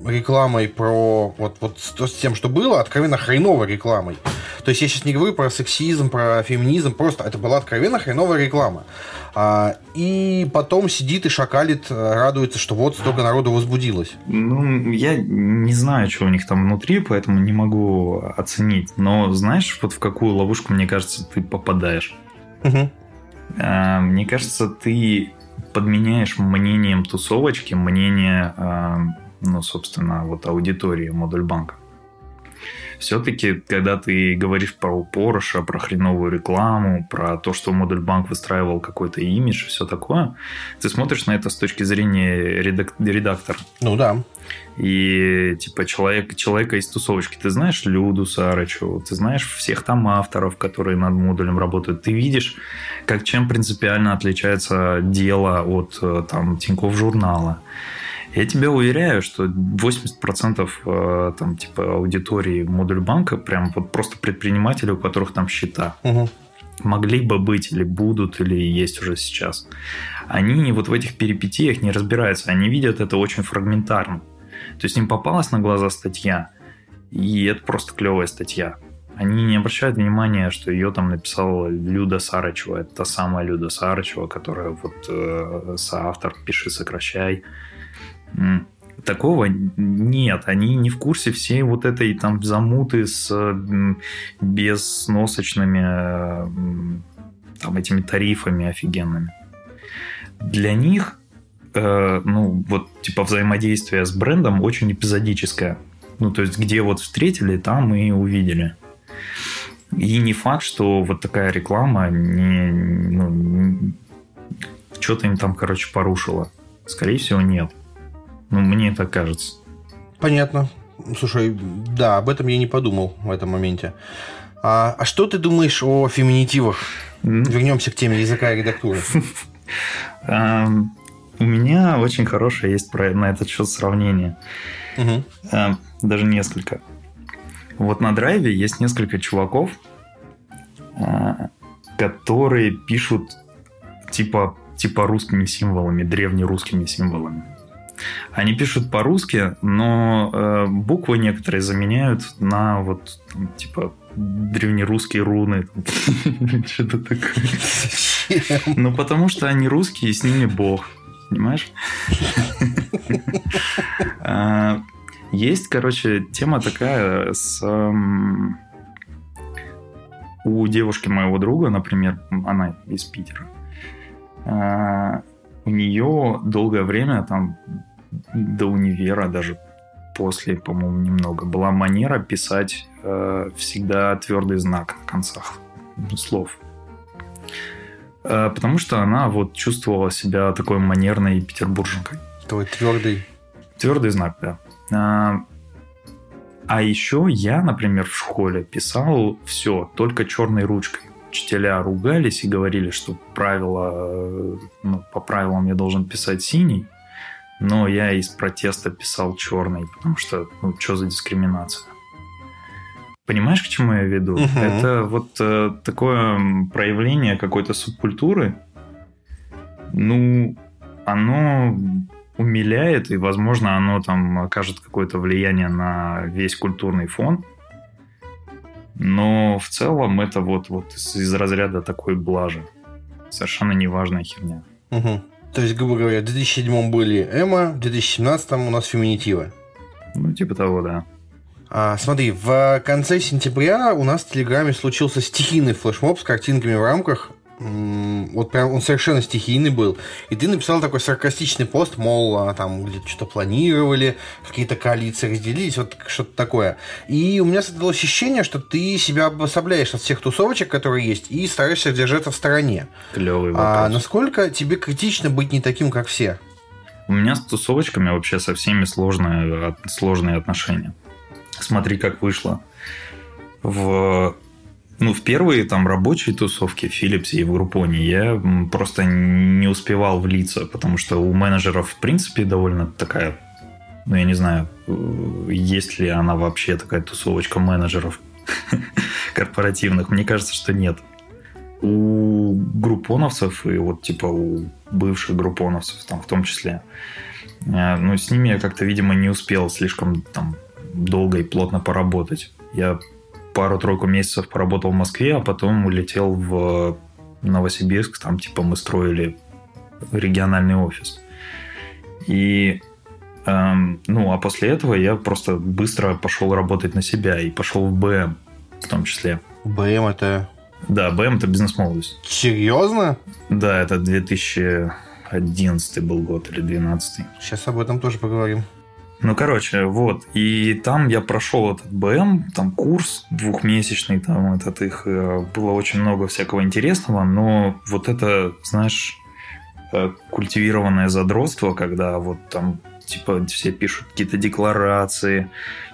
S1: рекламой про вот, вот с, тем, что было, откровенно хреновой рекламой. То есть я сейчас не говорю про сексизм, про феминизм, просто это была откровенно хреновая реклама. А, и потом сидит и шакалит, э, радуется, что вот столько народу возбудилось.
S3: Ну, я не знаю, что у них там внутри, поэтому не могу оценить. Но знаешь, вот в какую ловушку, мне кажется, ты попадаешь? Угу. А, мне кажется, ты подменяешь мнением тусовочки мнение, а, ну, собственно, вот аудитории модуль банка все-таки, когда ты говоришь про Porsche, про хреновую рекламу, про то, что модуль банк выстраивал какой-то имидж и все такое, ты смотришь на это с точки зрения редак- редактора.
S1: Ну да.
S3: И типа человек, человека из тусовочки. Ты знаешь Люду Сарычеву, ты знаешь всех там авторов, которые над модулем работают. Ты видишь, как чем принципиально отличается дело от э, там Тинькофф журнала. Я тебе уверяю, что 80% э, там, типа, аудитории модуль банка прям вот просто предприниматели, у которых там счета. Угу. Могли бы быть или будут, или есть уже сейчас. Они вот в этих перипетиях не разбираются. Они видят это очень фрагментарно. То есть им попалась на глаза статья, и это просто клевая статья. Они не обращают внимания, что ее там написала Люда Сарычева. Это та самая Люда Сарычева, которая вот э, соавтор «Пиши, сокращай». Такого нет. Они не в курсе всей вот этой там замуты с безносочными там этими тарифами офигенными. Для них э, ну, вот, типа, взаимодействие с брендом очень эпизодическое. Ну, то есть, где вот встретили, там и увидели. И не факт, что вот такая реклама не, ну, что-то им там, короче, порушила. Скорее всего, нет. Ну, мне так кажется.
S1: Понятно. Слушай, да, об этом я не подумал в этом моменте. А, а что ты думаешь о феминитивах? Вернемся к теме языка и редактуры.
S3: У меня очень хорошее есть на этот счет сравнение. Даже несколько. Вот на драйве есть несколько чуваков, а, которые пишут типа, типа русскими символами, древнерусскими символами. Они пишут по-русски, но э, буквы некоторые заменяют на вот типа древнерусские руны. Что-то такое. Ну, потому что они русские, и с ними бог. Понимаешь? А, есть, короче, тема такая с... У девушки моего друга, например, она из Питера, а, у нее долгое время, там, до универа, даже после, по-моему, немного, была манера писать э, всегда твердый знак на концах слов. Э, потому что она вот чувствовала себя такой манерной петербурженкой.
S1: Твой твердый.
S3: Твердый знак, да. А, а еще я, например, в школе писал все только черной ручкой. Учителя ругались и говорили, что правило, э, ну, по правилам я должен писать синий, но я из протеста писал черный, потому что, ну, что за дискриминация? Понимаешь, к чему я веду? Угу. Это вот э, такое проявление какой-то субкультуры. Ну, оно умиляет, и, возможно, оно там окажет какое-то влияние на весь культурный фон. Но в целом это вот, вот из, из разряда такой блажи. Совершенно неважная херня.
S1: Угу. То есть, грубо говоря, в 2007 были Эма, в 2017 у нас Феминитива.
S3: Ну, типа того, да.
S1: А, смотри, в конце сентября у нас в Телеграме случился стихийный флешмоб с картинками в рамках вот прям он совершенно стихийный был. И ты написал такой саркастичный пост, мол, а, там где-то что-то планировали, какие-то коалиции разделились, вот что-то такое. И у меня создалось ощущение, что ты себя обособляешь от всех тусовочек, которые есть, и стараешься держаться в стороне.
S3: Клевый
S1: вопрос. А насколько тебе критично быть не таким, как все?
S3: У меня с тусовочками вообще со всеми сложные, сложные отношения. Смотри, как вышло. В ну, в первые там рабочие тусовки в Philips и в Группоне я просто не успевал влиться, потому что у менеджеров, в принципе, довольно такая, ну, я не знаю, э, есть ли она вообще такая тусовочка менеджеров корпоративных. Мне кажется, что нет. У группоновцев и вот типа у бывших группоновцев там в том числе, э, ну, с ними я как-то, видимо, не успел слишком там долго и плотно поработать. Я пару-тройку месяцев поработал в Москве, а потом улетел в Новосибирск. Там, типа, мы строили региональный офис. И эм, ну, а после этого я просто быстро пошел работать на себя и пошел в БМ в том числе.
S1: БМ это...
S3: Да, БМ это бизнес-молодость.
S1: Серьезно?
S3: Да, это 2011 был год или 2012.
S1: Сейчас об этом тоже поговорим.
S3: Ну, короче, вот. И там я прошел этот БМ, там курс двухмесячный, там этот их э, было очень много всякого интересного, но вот это, знаешь, э, культивированное задротство, когда вот там типа все пишут какие-то декларации,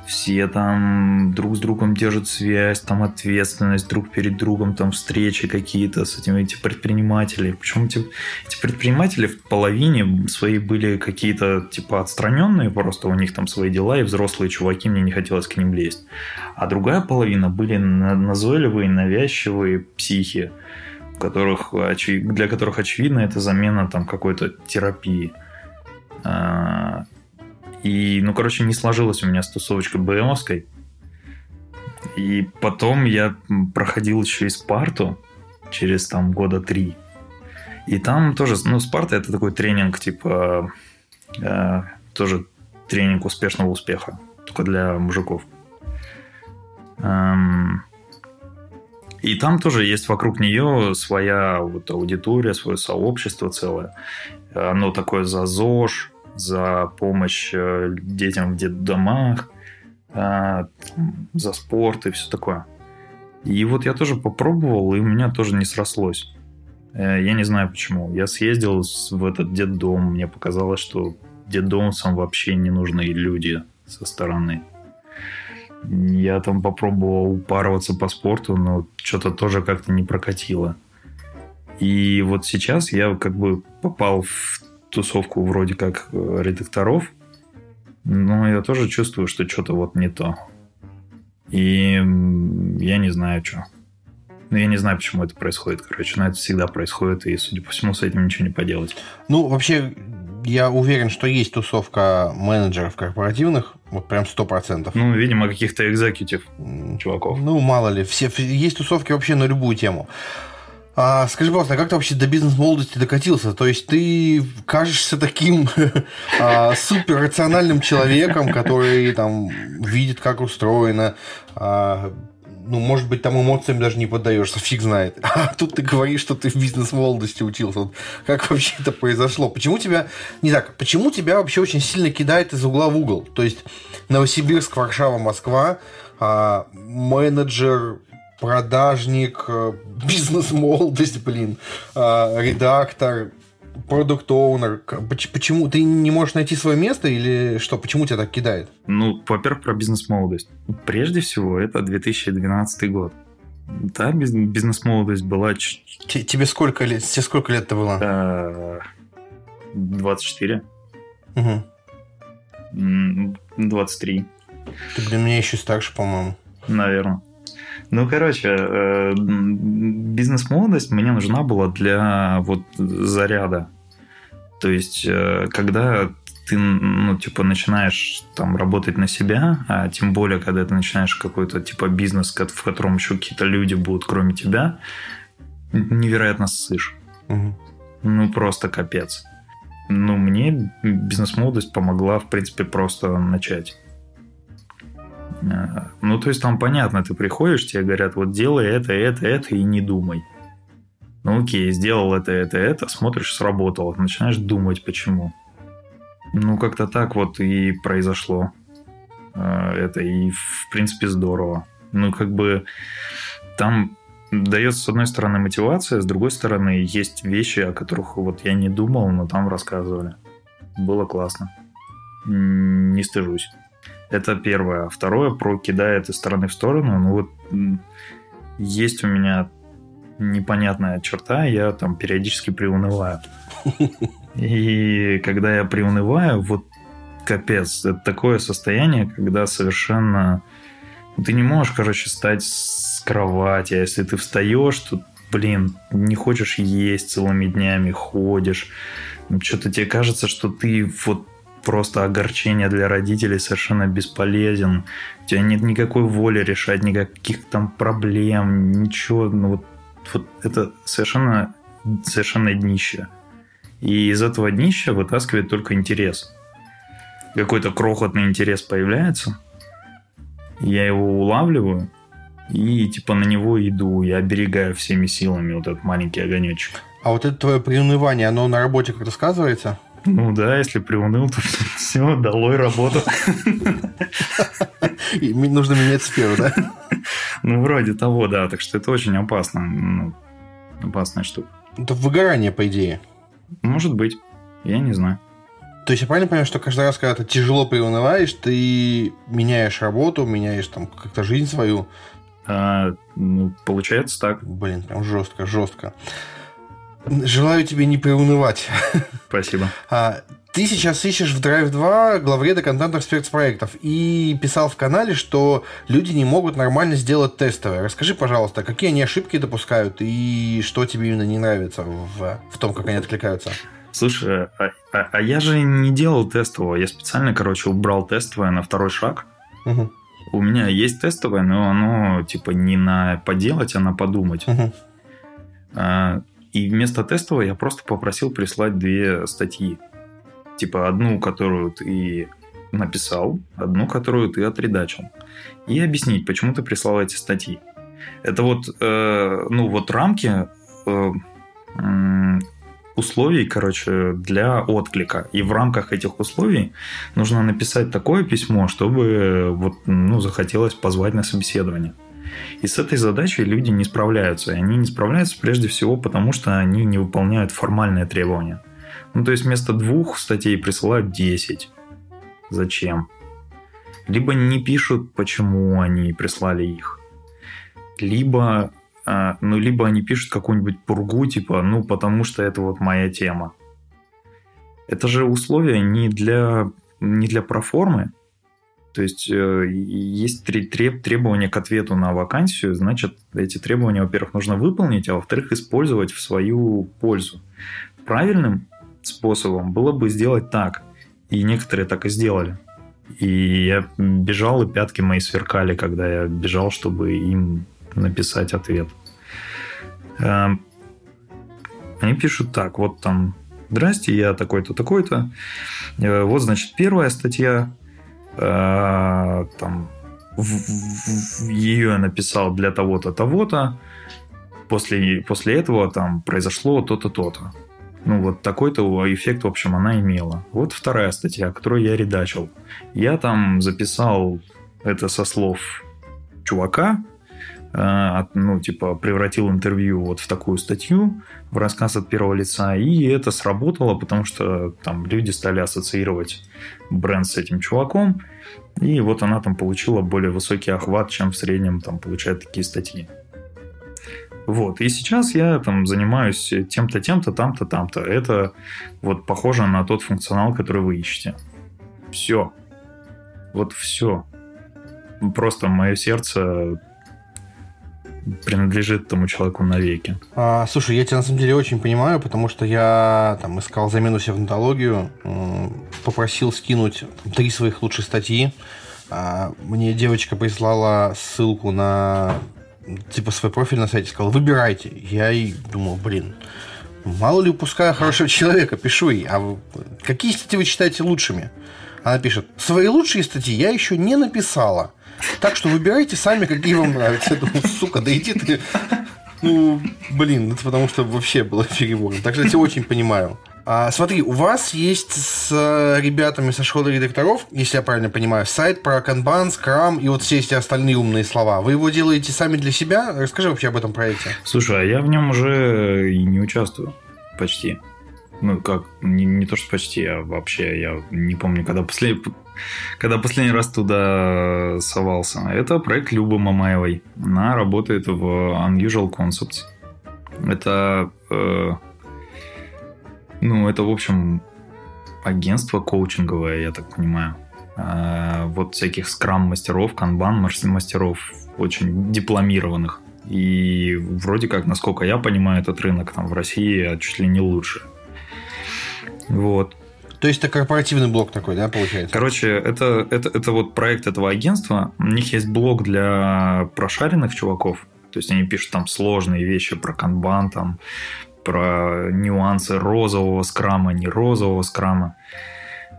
S3: все там друг с другом держат связь, там ответственность друг перед другом, там встречи какие-то с этими эти предприниматели. Причем эти, эти предприниматели в половине свои были какие-то типа отстраненные, просто у них там свои дела, и взрослые чуваки, мне не хотелось к ним лезть. А другая половина были назойливые, навязчивые психи, которых, для которых очевидно это замена там какой-то терапии. И, ну, короче, не сложилось у меня с тусовочкой БМовской. И потом я проходил через Спарту, через там года три. И там тоже, ну, Спарта это такой тренинг, типа, э, тоже тренинг успешного успеха, только для мужиков. Эм, и там тоже есть вокруг нее своя вот аудитория, свое сообщество целое. Оно такое за ЗОЖ, за помощь э, детям в детдомах, э, за спорт и все такое. И вот я тоже попробовал, и у меня тоже не срослось. Э, я не знаю почему. Я съездил в этот детдом, мне показалось, что детдомцам вообще не нужны люди со стороны. Я там попробовал упарываться по спорту, но что-то тоже как-то не прокатило. И вот сейчас я как бы попал в тусовку вроде как э, редакторов, но я тоже чувствую, что что-то вот не то. И я не знаю, что. Ну, я не знаю, почему это происходит, короче, но это всегда происходит, и, судя по всему, с этим ничего не поделать.
S1: Ну, вообще, я уверен, что есть тусовка менеджеров корпоративных, вот прям сто процентов.
S3: Ну, видимо, каких-то экзекутив чуваков.
S1: Ну, мало ли, все, есть тусовки вообще на любую тему. А, скажи, пожалуйста, а как ты вообще до бизнес-молодости докатился? То есть ты кажешься таким а, суперрациональным человеком, который там видит, как устроено, а, ну, может быть, там эмоциям даже не поддаешься, фиг знает. А тут ты говоришь, что ты в бизнес-молодости учился. Как вообще это произошло? Почему тебя, не так, почему тебя вообще очень сильно кидает из угла в угол? То есть Новосибирск, Варшава, Москва, а, менеджер, продажник, э, бизнес-молодость, блин, а, редактор, продукт оунер Почему ты не можешь найти свое место или что? Почему тебя так кидает?
S3: Ну, во-первых, про бизнес-молодость. Прежде всего, это 2012 год. Да, бизнес-молодость была...
S1: Тебе сколько лет? Тебе сколько лет это было?
S3: 24.
S1: Угу.
S3: 23.
S1: Ты для меня еще старше, по-моему.
S3: Наверное. Ну, короче, э, бизнес-молодость мне нужна была для вот заряда. То есть, э, когда ты, ну, типа, начинаешь там работать на себя, а тем более, когда ты начинаешь какой-то, типа, бизнес, в котором еще какие-то люди будут, кроме тебя, невероятно ссышь. Угу. Ну, просто капец. Ну, мне бизнес-молодость помогла, в принципе, просто начать. Ну, то есть там понятно, ты приходишь, тебе говорят, вот делай это, это, это и не думай. Ну, окей, сделал это, это, это, смотришь, сработало, начинаешь думать, почему. Ну, как-то так вот и произошло. Э, это и, в принципе, здорово. Ну, как бы там дается, с одной стороны, мотивация, с другой стороны, есть вещи, о которых вот я не думал, но там рассказывали. Было классно. Не стыжусь. Это первое. Второе, про кидает из стороны в сторону. Ну вот есть у меня непонятная черта, я там периодически приунываю. И когда я приунываю, вот капец, это такое состояние, когда совершенно... Ты не можешь, короче, встать с кровати, а если ты встаешь, то, блин, не хочешь есть целыми днями, ходишь. Что-то тебе кажется, что ты вот просто огорчение для родителей совершенно бесполезен. У тебя нет никакой воли решать никаких там проблем, ничего. Ну, вот, вот это совершенно, совершенно днище. И из этого днища вытаскивает только интерес. Какой-то крохотный интерес появляется. Я его улавливаю и типа на него иду. Я оберегаю всеми силами вот этот маленький огонечек.
S1: А вот это твое приунывание, оно на работе как-то сказывается?
S3: Ну да, если приуныл, то все, долой работу.
S1: И нужно менять сферу, да?
S3: Ну, вроде того, да. Так что это очень опасно. Ну, опасная штука.
S1: Это выгорание, по идее.
S3: Может быть. Я не знаю.
S1: То есть я правильно понимаю, что каждый раз, когда ты тяжело приунываешь, ты меняешь работу, меняешь там как-то жизнь свою?
S3: А, ну, получается так.
S1: Блин, прям жестко, жестко. Желаю тебе не приунывать.
S3: Спасибо.
S1: А, ты сейчас ищешь в Drive 2 главреда контентных спецпроектов и писал в канале, что люди не могут нормально сделать тестовое. Расскажи, пожалуйста, какие они ошибки допускают и что тебе именно не нравится в, в том, как они откликаются?
S3: Слушай, а, а, а я же не делал тестового. Я специально, короче, убрал тестовое на второй шаг. Угу. У меня есть тестовое, но оно типа не на поделать, а на подумать. Угу. А, и вместо тестового я просто попросил прислать две статьи. Типа одну, которую ты написал, одну, которую ты отредачил. И объяснить, почему ты прислал эти статьи. Это вот, э, ну, вот рамки э, условий, короче, для отклика. И в рамках этих условий нужно написать такое письмо, чтобы вот, ну, захотелось позвать на собеседование. И с этой задачей люди не справляются. И они не справляются прежде всего потому, что они не выполняют формальные требования. Ну, то есть вместо двух статей присылают 10. Зачем? Либо не пишут, почему они прислали их. Либо, а, ну, либо они пишут какую-нибудь пургу, типа, ну, потому что это вот моя тема. Это же условия не для, не для проформы, То есть э, есть три требования к ответу на вакансию, значит, эти требования, во-первых, нужно выполнить, а во-вторых, использовать в свою пользу. Правильным способом было бы сделать так, и некоторые так и сделали. И я бежал, и пятки мои сверкали, когда я бежал, чтобы им написать ответ. Эм, они пишут так, вот там, здрасте, я такой-то, такой-то. Э, вот, значит, первая статья, э, там, ее я написал для того-то, того-то. После, после этого там произошло то-то, то-то. Ну, вот такой-то эффект, в общем, она имела. Вот вторая статья, которую я редачил. Я там записал это со слов чувака, ну, типа, превратил интервью вот в такую статью, в рассказ от первого лица, и это сработало, потому что там люди стали ассоциировать бренд с этим чуваком, и вот она там получила более высокий охват, чем в среднем там получают такие статьи. Вот. И сейчас я там занимаюсь тем-то, тем-то, там-то, там-то. Это вот похоже на тот функционал, который вы ищете. Все. Вот все. Просто мое сердце принадлежит тому человеку навеки.
S1: А, слушай, я тебя на самом деле очень понимаю, потому что я там искал замену себе в нотологию, попросил скинуть там, три своих лучших статьи. А, мне девочка прислала ссылку на типа свой профиль на сайте, сказал, выбирайте. Я и думал, блин, мало ли упускаю хорошего человека, пишу ей, а какие статьи вы считаете лучшими? Она пишет, свои лучшие статьи я еще не написала. Так что выбирайте сами, какие вам нравятся. Я думаю, сука, да иди ты. Ну, блин, это потому что вообще было перебором. Так что я тебя очень понимаю. А, смотри, у вас есть с э, ребятами со школы редакторов, если я правильно понимаю, сайт про канбан, скрам и вот все эти остальные умные слова. Вы его делаете сами для себя? Расскажи вообще об этом проекте.
S3: Слушай, а я в нем уже и не участвую почти. Ну, как, не, не то, что почти, а вообще я не помню, когда, после, когда последний раз туда совался. Это проект Любы Мамаевой. Она работает в Unusual Concepts. Это э, ну, это, в общем, агентство коучинговое, я так понимаю. А, вот всяких скрам-мастеров, канбан-мастеров, очень дипломированных. И вроде как, насколько я понимаю, этот рынок там в России чуть ли не лучше. Вот.
S1: То есть это корпоративный блог такой, да, получается?
S3: Короче, это, это, это вот проект этого агентства. У них есть блог для прошаренных чуваков. То есть они пишут там сложные вещи про канбан, там, про нюансы розового скрама, не розового скрама.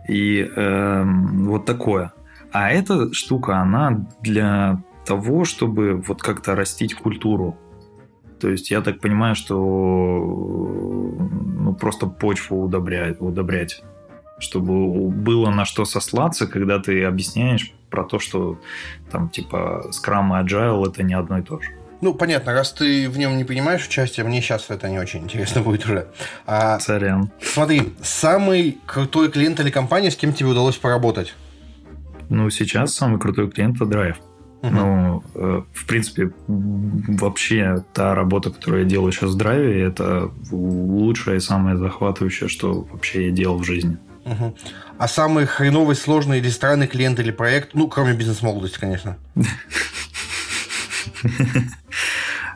S3: И э, вот такое. А эта штука, она для того, чтобы вот как-то растить культуру. То есть я так понимаю, что ну, просто почву удобрять, удобрять, чтобы было на что сослаться, когда ты объясняешь про то, что там типа скрам и agile это не одно и то же.
S1: Ну, понятно, раз ты в нем не принимаешь участие, мне сейчас это не очень интересно будет уже.
S3: А, Сорян.
S1: Смотри, самый крутой клиент или компания, с кем тебе удалось поработать?
S3: Ну, сейчас самый крутой клиент – это Drive. Угу. Ну, э, в принципе, вообще та работа, которую я делаю сейчас в Драйве, это лучшее и самое захватывающее, что вообще я делал в жизни.
S1: Угу. А самый хреновый, сложный или странный клиент или проект, ну, кроме бизнес-молодости, конечно.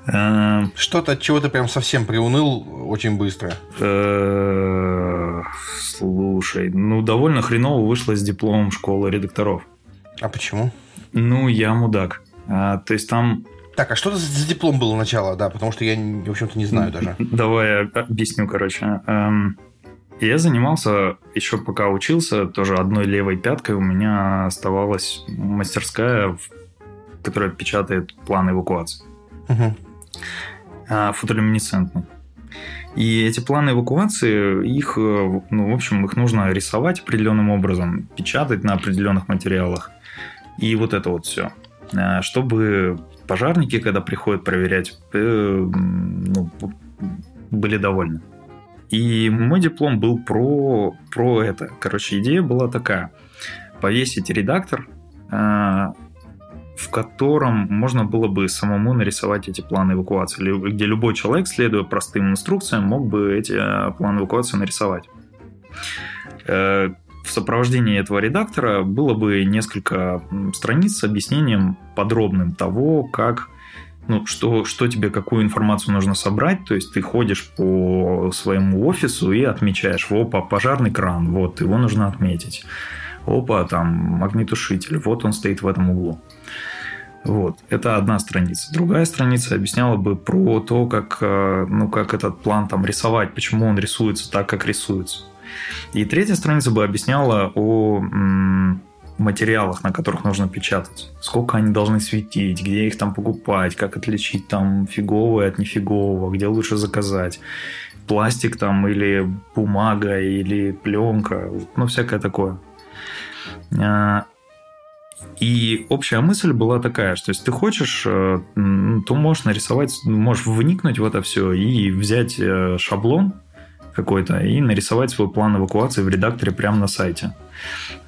S1: Эм, Что-то от чего то прям совсем приуныл очень быстро.
S3: Э, слушай, ну довольно хреново вышло с дипломом школы редакторов.
S1: А почему?
S3: Ну, я мудак. А, то есть там
S1: так, а что это за диплом было начало, да? Потому что я, в общем-то, не знаю даже.
S3: Давай я объясню, короче. Эм, я занимался, еще пока учился, тоже одной левой пяткой у меня оставалась мастерская, которая печатает план эвакуации. Угу. Фотолюминесцентный. И эти планы эвакуации, их, э, ну, в общем, их нужно рисовать определенным образом, печатать на определенных материалах. И вот это вот все. А, чтобы пожарники, когда приходят проверять, э, ну, были довольны. И мой диплом был про, про это. Короче, идея была такая. Повесить редактор, а, в котором можно было бы самому нарисовать эти планы эвакуации, где любой человек, следуя простым инструкциям, мог бы эти э, планы эвакуации нарисовать. В сопровождении этого редактора было бы несколько страниц с объяснением подробным того, как ну, что, что тебе, какую информацию нужно собрать. То есть ты ходишь по своему офису и отмечаешь, опа, пожарный кран, вот, его нужно отметить. Опа, там магнитушитель, вот он стоит в этом углу. Вот, это одна страница. Другая страница объясняла бы про то, как, э, ну, как этот план там рисовать, почему он рисуется так, как рисуется. И третья страница бы объясняла о материалах, на которых нужно печатать. Сколько они должны светить, где их там покупать, как отличить там фиговое от нефигового, где лучше заказать. Пластик там или бумага, или пленка, ну, всякое такое. А, и общая мысль была такая, что если ты хочешь, э, то можешь нарисовать, можешь вникнуть в это все и взять э, шаблон какой-то и нарисовать свой план эвакуации в редакторе прямо на сайте.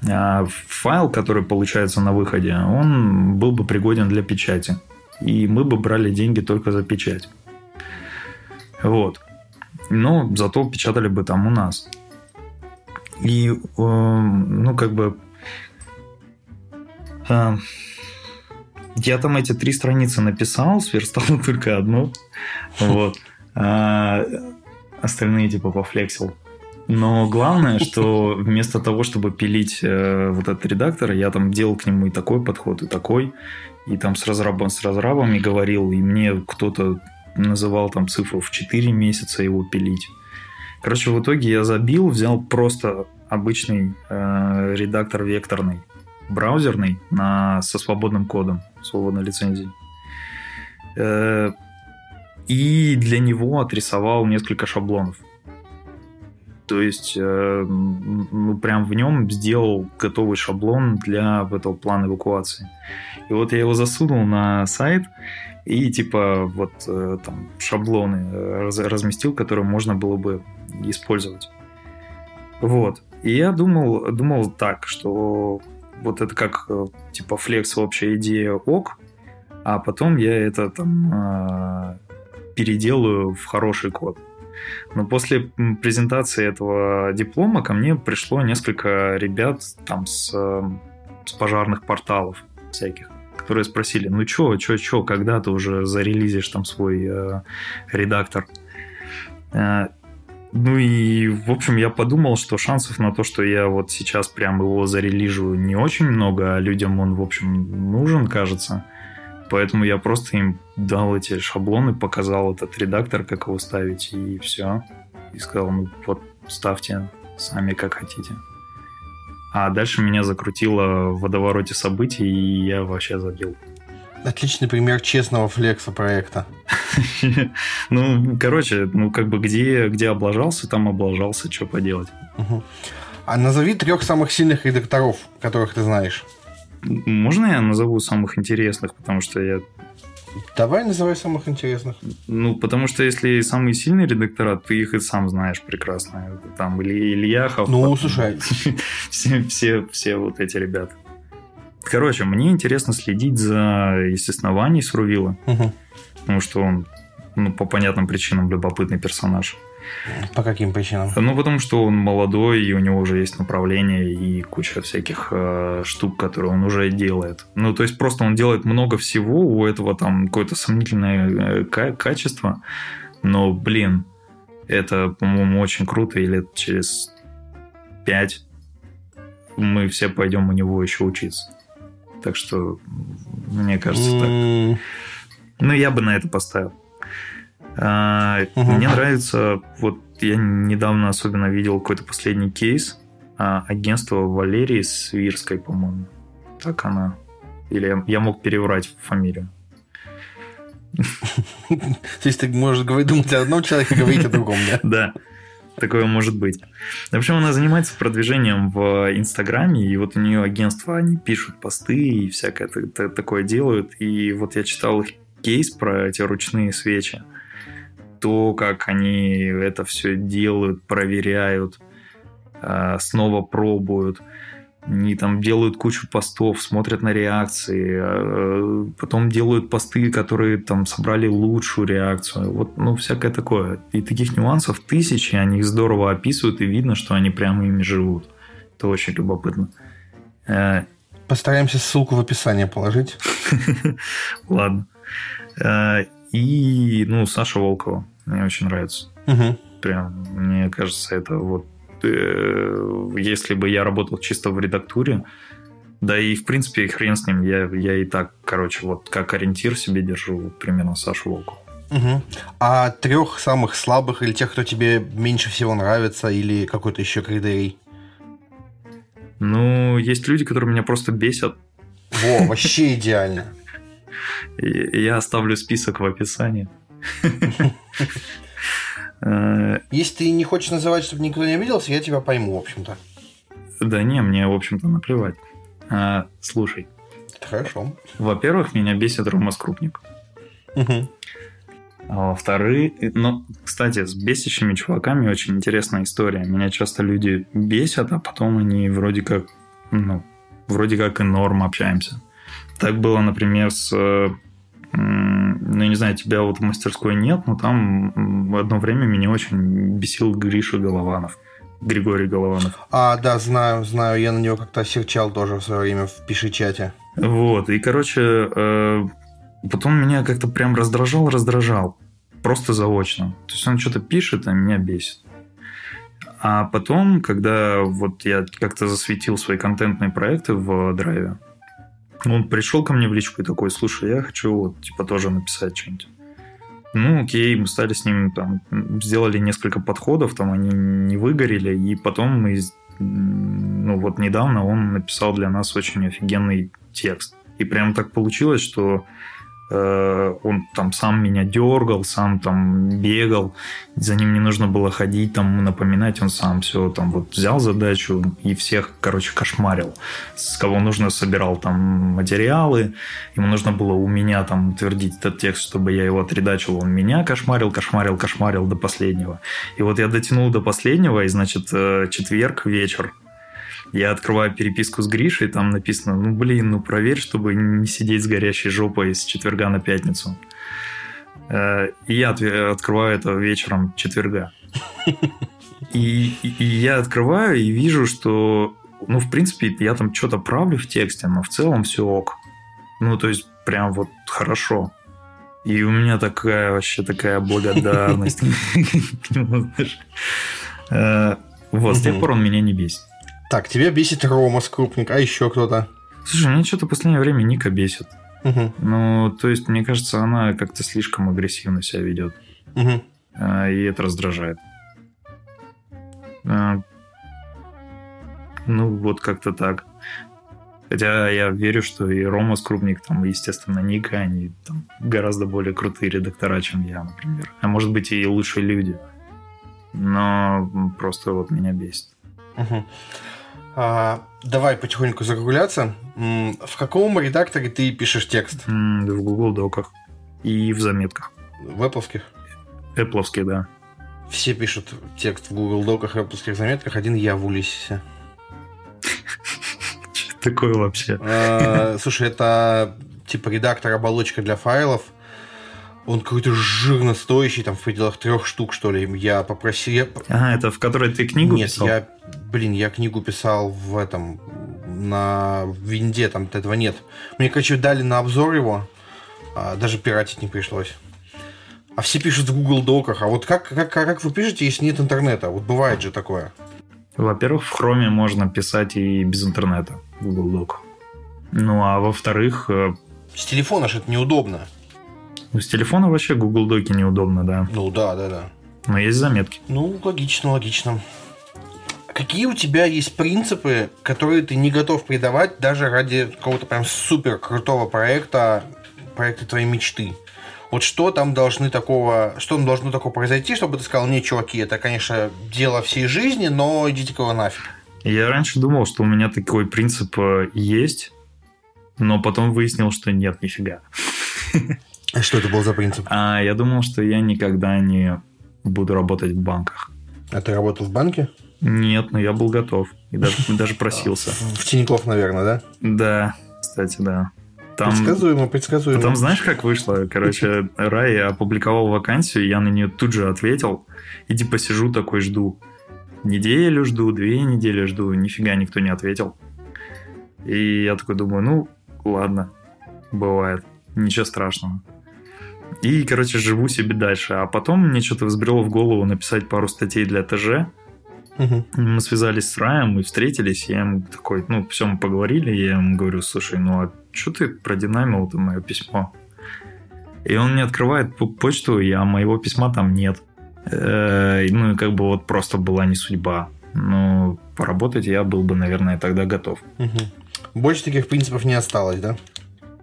S3: А файл, который получается на выходе, он был бы пригоден для печати. И мы бы брали деньги только за печать. Вот. Но зато печатали бы там у нас. И, э, ну, как бы... Э, я там эти три страницы написал, сверстал только одну. Вот. Остальные типа пофлексил. Но главное, что вместо того, чтобы пилить э, вот этот редактор, я там делал к нему и такой подход, и такой, и там с разрабом, с разрабами говорил, и мне кто-то называл там цифру в 4 месяца его пилить. Короче, в итоге я забил, взял просто обычный э, редактор векторный, браузерный, на, со свободным кодом, свободной лицензией. Э, и для него отрисовал несколько шаблонов. То есть, э, ну, прям в нем сделал готовый шаблон для этого плана эвакуации. И вот я его засунул на сайт, и типа вот э, там шаблоны раз, разместил, которые можно было бы использовать. Вот. И я думал, думал так, что вот это как э, типа флекс общая идея ок, а потом я это там переделаю в хороший код. Но после презентации этого диплома ко мне пришло несколько ребят там с, с пожарных порталов всяких, которые спросили, ну чё, чё, чё, когда ты уже зарелизишь там свой э, редактор? Э, ну и, в общем, я подумал, что шансов на то, что я вот сейчас прям его зарелижу не очень много, а людям он, в общем, нужен, кажется. Поэтому я просто им дал эти шаблоны, показал этот редактор, как его ставить, и все. И сказал, ну вот ставьте сами как хотите. А дальше меня закрутило в водовороте событий, и я вообще забил.
S1: Отличный пример честного флекса проекта.
S3: Ну, короче, ну как бы где, где облажался, там облажался, что поделать.
S1: А назови трех самых сильных редакторов, которых ты знаешь.
S3: Можно я назову самых интересных, потому что я...
S1: Давай называй самых интересных.
S3: Ну, потому что если самые сильные редактора, ты их и сам знаешь прекрасно. Там или Ильяхов.
S1: Ну, потом... слушай.
S3: все, все, все вот эти ребята. Короче, мне интересно следить за, естественно, Ваней Срувила. Угу. Потому что он, ну, по понятным причинам, любопытный персонаж.
S1: По каким причинам?
S3: Ну, потому что он молодой, и у него уже есть направление и куча всяких э, штук, которые он уже делает. Ну, то есть просто он делает много всего, у этого там какое-то сомнительное э, качество, но, блин, это, по-моему, очень круто, и лет через пять мы все пойдем у него еще учиться. Так что, мне кажется, mm. так. Ну, я бы на это поставил. Угу. Мне нравится, вот я недавно особенно видел какой-то последний кейс а, агентства Валерии Свирской, по-моему. Так она. Или я мог переврать фамилию.
S1: То есть ты можешь думать о одном человеке говорить о другом, да?
S3: Да. Такое может быть. В общем, она занимается продвижением в Инстаграме, и вот у нее агентство, они пишут посты и всякое такое делают. И вот я читал их кейс про эти ручные свечи то, как они это все делают, проверяют, а, снова пробуют. Они там делают кучу постов, смотрят на реакции, а, потом делают посты, которые там собрали лучшую реакцию. Вот, ну, всякое такое. И таких нюансов тысячи, они их здорово описывают, и видно, что они прямо ими живут. это очень любопытно. Э,
S1: Постараемся ссылку в описании положить.
S3: Ладно. Э, и, ну, Саша Волкова. Мне очень нравится.
S1: Угу.
S3: Прям, мне кажется, это вот... э, Если бы я работал чисто в редактуре, да и, в принципе, хрен с ним, я, я и так, короче, вот как ориентир себе держу вот примерно Сашу Волкову.
S1: Угу. А трех самых слабых или тех, кто тебе меньше всего нравится, или какой-то еще критерий?
S3: Ну, есть люди, которые меня просто бесят.
S1: Во, вообще идеально.
S3: Я оставлю список в описании. Э,
S1: Если ты не хочешь называть, чтобы никто не обиделся, я тебя пойму, в общем-то.
S3: Да не, мне, в общем-то, наплевать. А, Слушай,
S1: Это хорошо.
S3: во-первых, меня бесит Рома Скрупник.
S1: Мгм.
S3: А во-вторых, ну, кстати, с бесящими чуваками очень интересная история. Меня часто люди бесят, а потом они вроде как, ну, вроде как и норм общаемся. Так было, например, с... Ну, я не знаю, тебя вот в мастерской нет, но там в одно время меня очень бесил Гриша Голованов. Григорий Голованов.
S1: А, да, знаю, знаю. Я на него как-то серчал тоже в свое время в пиши-чате.
S3: Вот, и, короче, э, потом меня как-то прям раздражал, раздражал. Просто заочно. То есть он что-то пишет, а меня бесит. А потом, когда вот я как-то засветил свои контентные проекты в драйве, он пришел ко мне в личку и такой, слушай, я хочу вот, типа, тоже написать что-нибудь. Ну, окей, мы стали с ним там, сделали несколько подходов, там они не выгорели, и потом мы, ну, вот недавно он написал для нас очень офигенный текст. И прям так получилось, что он там сам меня дергал, сам там бегал, за ним не нужно было ходить, там напоминать, он сам все там вот взял задачу и всех, короче, кошмарил. С кого нужно собирал там материалы, ему нужно было у меня там утвердить этот текст, чтобы я его отредачил, он меня кошмарил, кошмарил, кошмарил до последнего. И вот я дотянул до последнего, и, значит, э, четверг вечер, я открываю переписку с Гришей, там написано, ну, блин, ну, проверь, чтобы не сидеть с горящей жопой с четверга на пятницу. Э, И я открываю это вечером четверга. И, и- и я открываю и вижу, что, ну, в принципе, я там что-то правлю в тексте, но в целом все ок. Ну, то есть, прям вот хорошо. И у меня такая вообще такая благодарность. к нему. Э, Вот, с тех пор он меня не бесит.
S1: Так, тебя бесит Рома Скрупник, а еще кто-то?
S3: Слушай, меня что-то в последнее время Ника бесит.
S1: Мгм.
S3: Ну, то есть, мне кажется, она как-то слишком агрессивно себя ведет.
S1: Мгм.
S3: А, И это раздражает. А, Ну, вот как-то так. Хотя я верю, что и Рома Скрупник, там, естественно, Ника, они там гораздо более крутые редактора, чем я, например. А может быть, и лучшие люди. Но просто вот меня бесит.
S1: А, давай потихоньку закругляться. В каком редакторе ты пишешь текст?
S3: В Google Доках. И в заметках.
S1: В Apple?
S3: Эппловские, да.
S1: Все пишут текст в Google Доках и Apple заметках, один я в Улиссе.
S3: Что такое вообще?
S1: А, Слушай, это типа редактор оболочка для файлов. Он какой-то жирно стоящий, там в пределах трех штук, что ли. Я попросил... я-
S3: А, это в которой ты книгу
S1: Нет,
S3: писал?
S1: я, блин, я книгу писал в этом, на винде, там этого нет. Мне, короче, дали на обзор его, а, даже пиратить не пришлось. А все пишут в Google Доках. А вот как, как, как вы пишете, если нет интернета? Вот бывает же такое.
S3: Во-первых, в Chrome можно писать и без интернета в Google Doc. Ну, а во-вторых, э,
S1: С телефона же это неудобно.
S3: Ну, с телефона вообще Google Доки неудобно, да.
S1: Ну да, да, да.
S3: Но есть заметки.
S1: Ну, логично, логично. Какие у тебя есть принципы, которые ты не готов предавать даже ради какого-то прям супер крутого проекта, проекта твоей мечты? Вот что там должны такого, что там должно такого произойти, чтобы ты сказал, не, чуваки, это, конечно, дело всей жизни, но идите-ка вы нафиг.
S3: Я раньше думал, что у меня такой принцип э, есть, но потом выяснил, что нет, нифига.
S1: А что это был за принцип?
S3: А я думал, что я никогда не буду работать в банках.
S1: А ты работал в банке?
S3: Нет, но я был готов. И даже, даже просился.
S1: В Тинькофф, наверное, да?
S3: Да, кстати, да. Там,
S1: Предсказуемо, предсказуемо.
S3: Потом знаешь, как вышло? Короче, Рай опубликовал вакансию, я на нее тут же ответил. И типа сижу такой, жду. неделю жду, две недели жду, нифига никто не ответил. И я такой думаю, ну, ладно, бывает, ничего страшного. И, короче, живу себе дальше. А потом мне что-то взбрело в голову написать пару статей для ТЖ.
S1: Мгм.
S3: Мы связались с Раем, мы встретились, я ему такой, ну, все мы поговорили, я ему говорю, слушай, ну, а что ты продинамил это мое письмо? И он мне открывает по- почту, и а моего письма там нет. Э, Ну, и как бы вот просто была не судьба. Ну, поработать я был бы, наверное, тогда готов.
S1: Мгм. Больше таких принципов не осталось, да?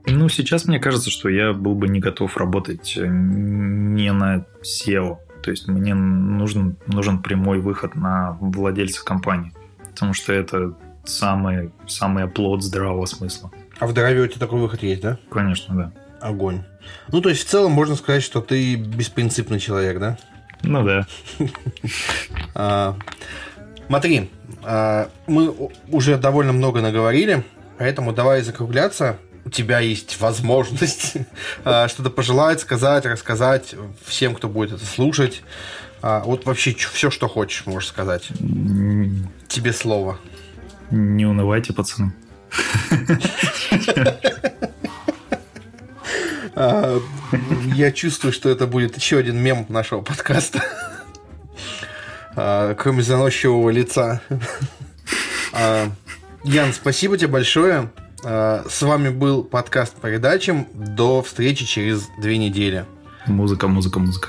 S3: Ну, сейчас мне кажется, что я был бы не готов работать э, не на SEO. То есть мне нужен, нужен прямой выход на владельца компании. Потому что это самый, самый оплот здравого смысла.
S1: А в Дрове у тебя такой выход есть, да?
S3: Конечно, да.
S1: Огонь. Ну, то есть, в целом можно сказать, что ты беспринципный человек, да?
S3: Ну да.
S1: А, Смотри, а, мы уже довольно много наговорили, поэтому давай закругляться. У тебя есть возможность а, что-то пожелать, сказать, рассказать всем, кто будет это слушать. А, Вот вообще все, что хочешь, можешь сказать. Тебе слово.
S3: Не унывайте, пацаны.
S1: А, Я чувствую, что это будет еще один мем нашего подкаста. Кроме заносчивого лица. Ян, спасибо тебе большое. А, С вами был подкаст по передачам. До встречи через две недели.
S3: Музыка, музыка, музыка.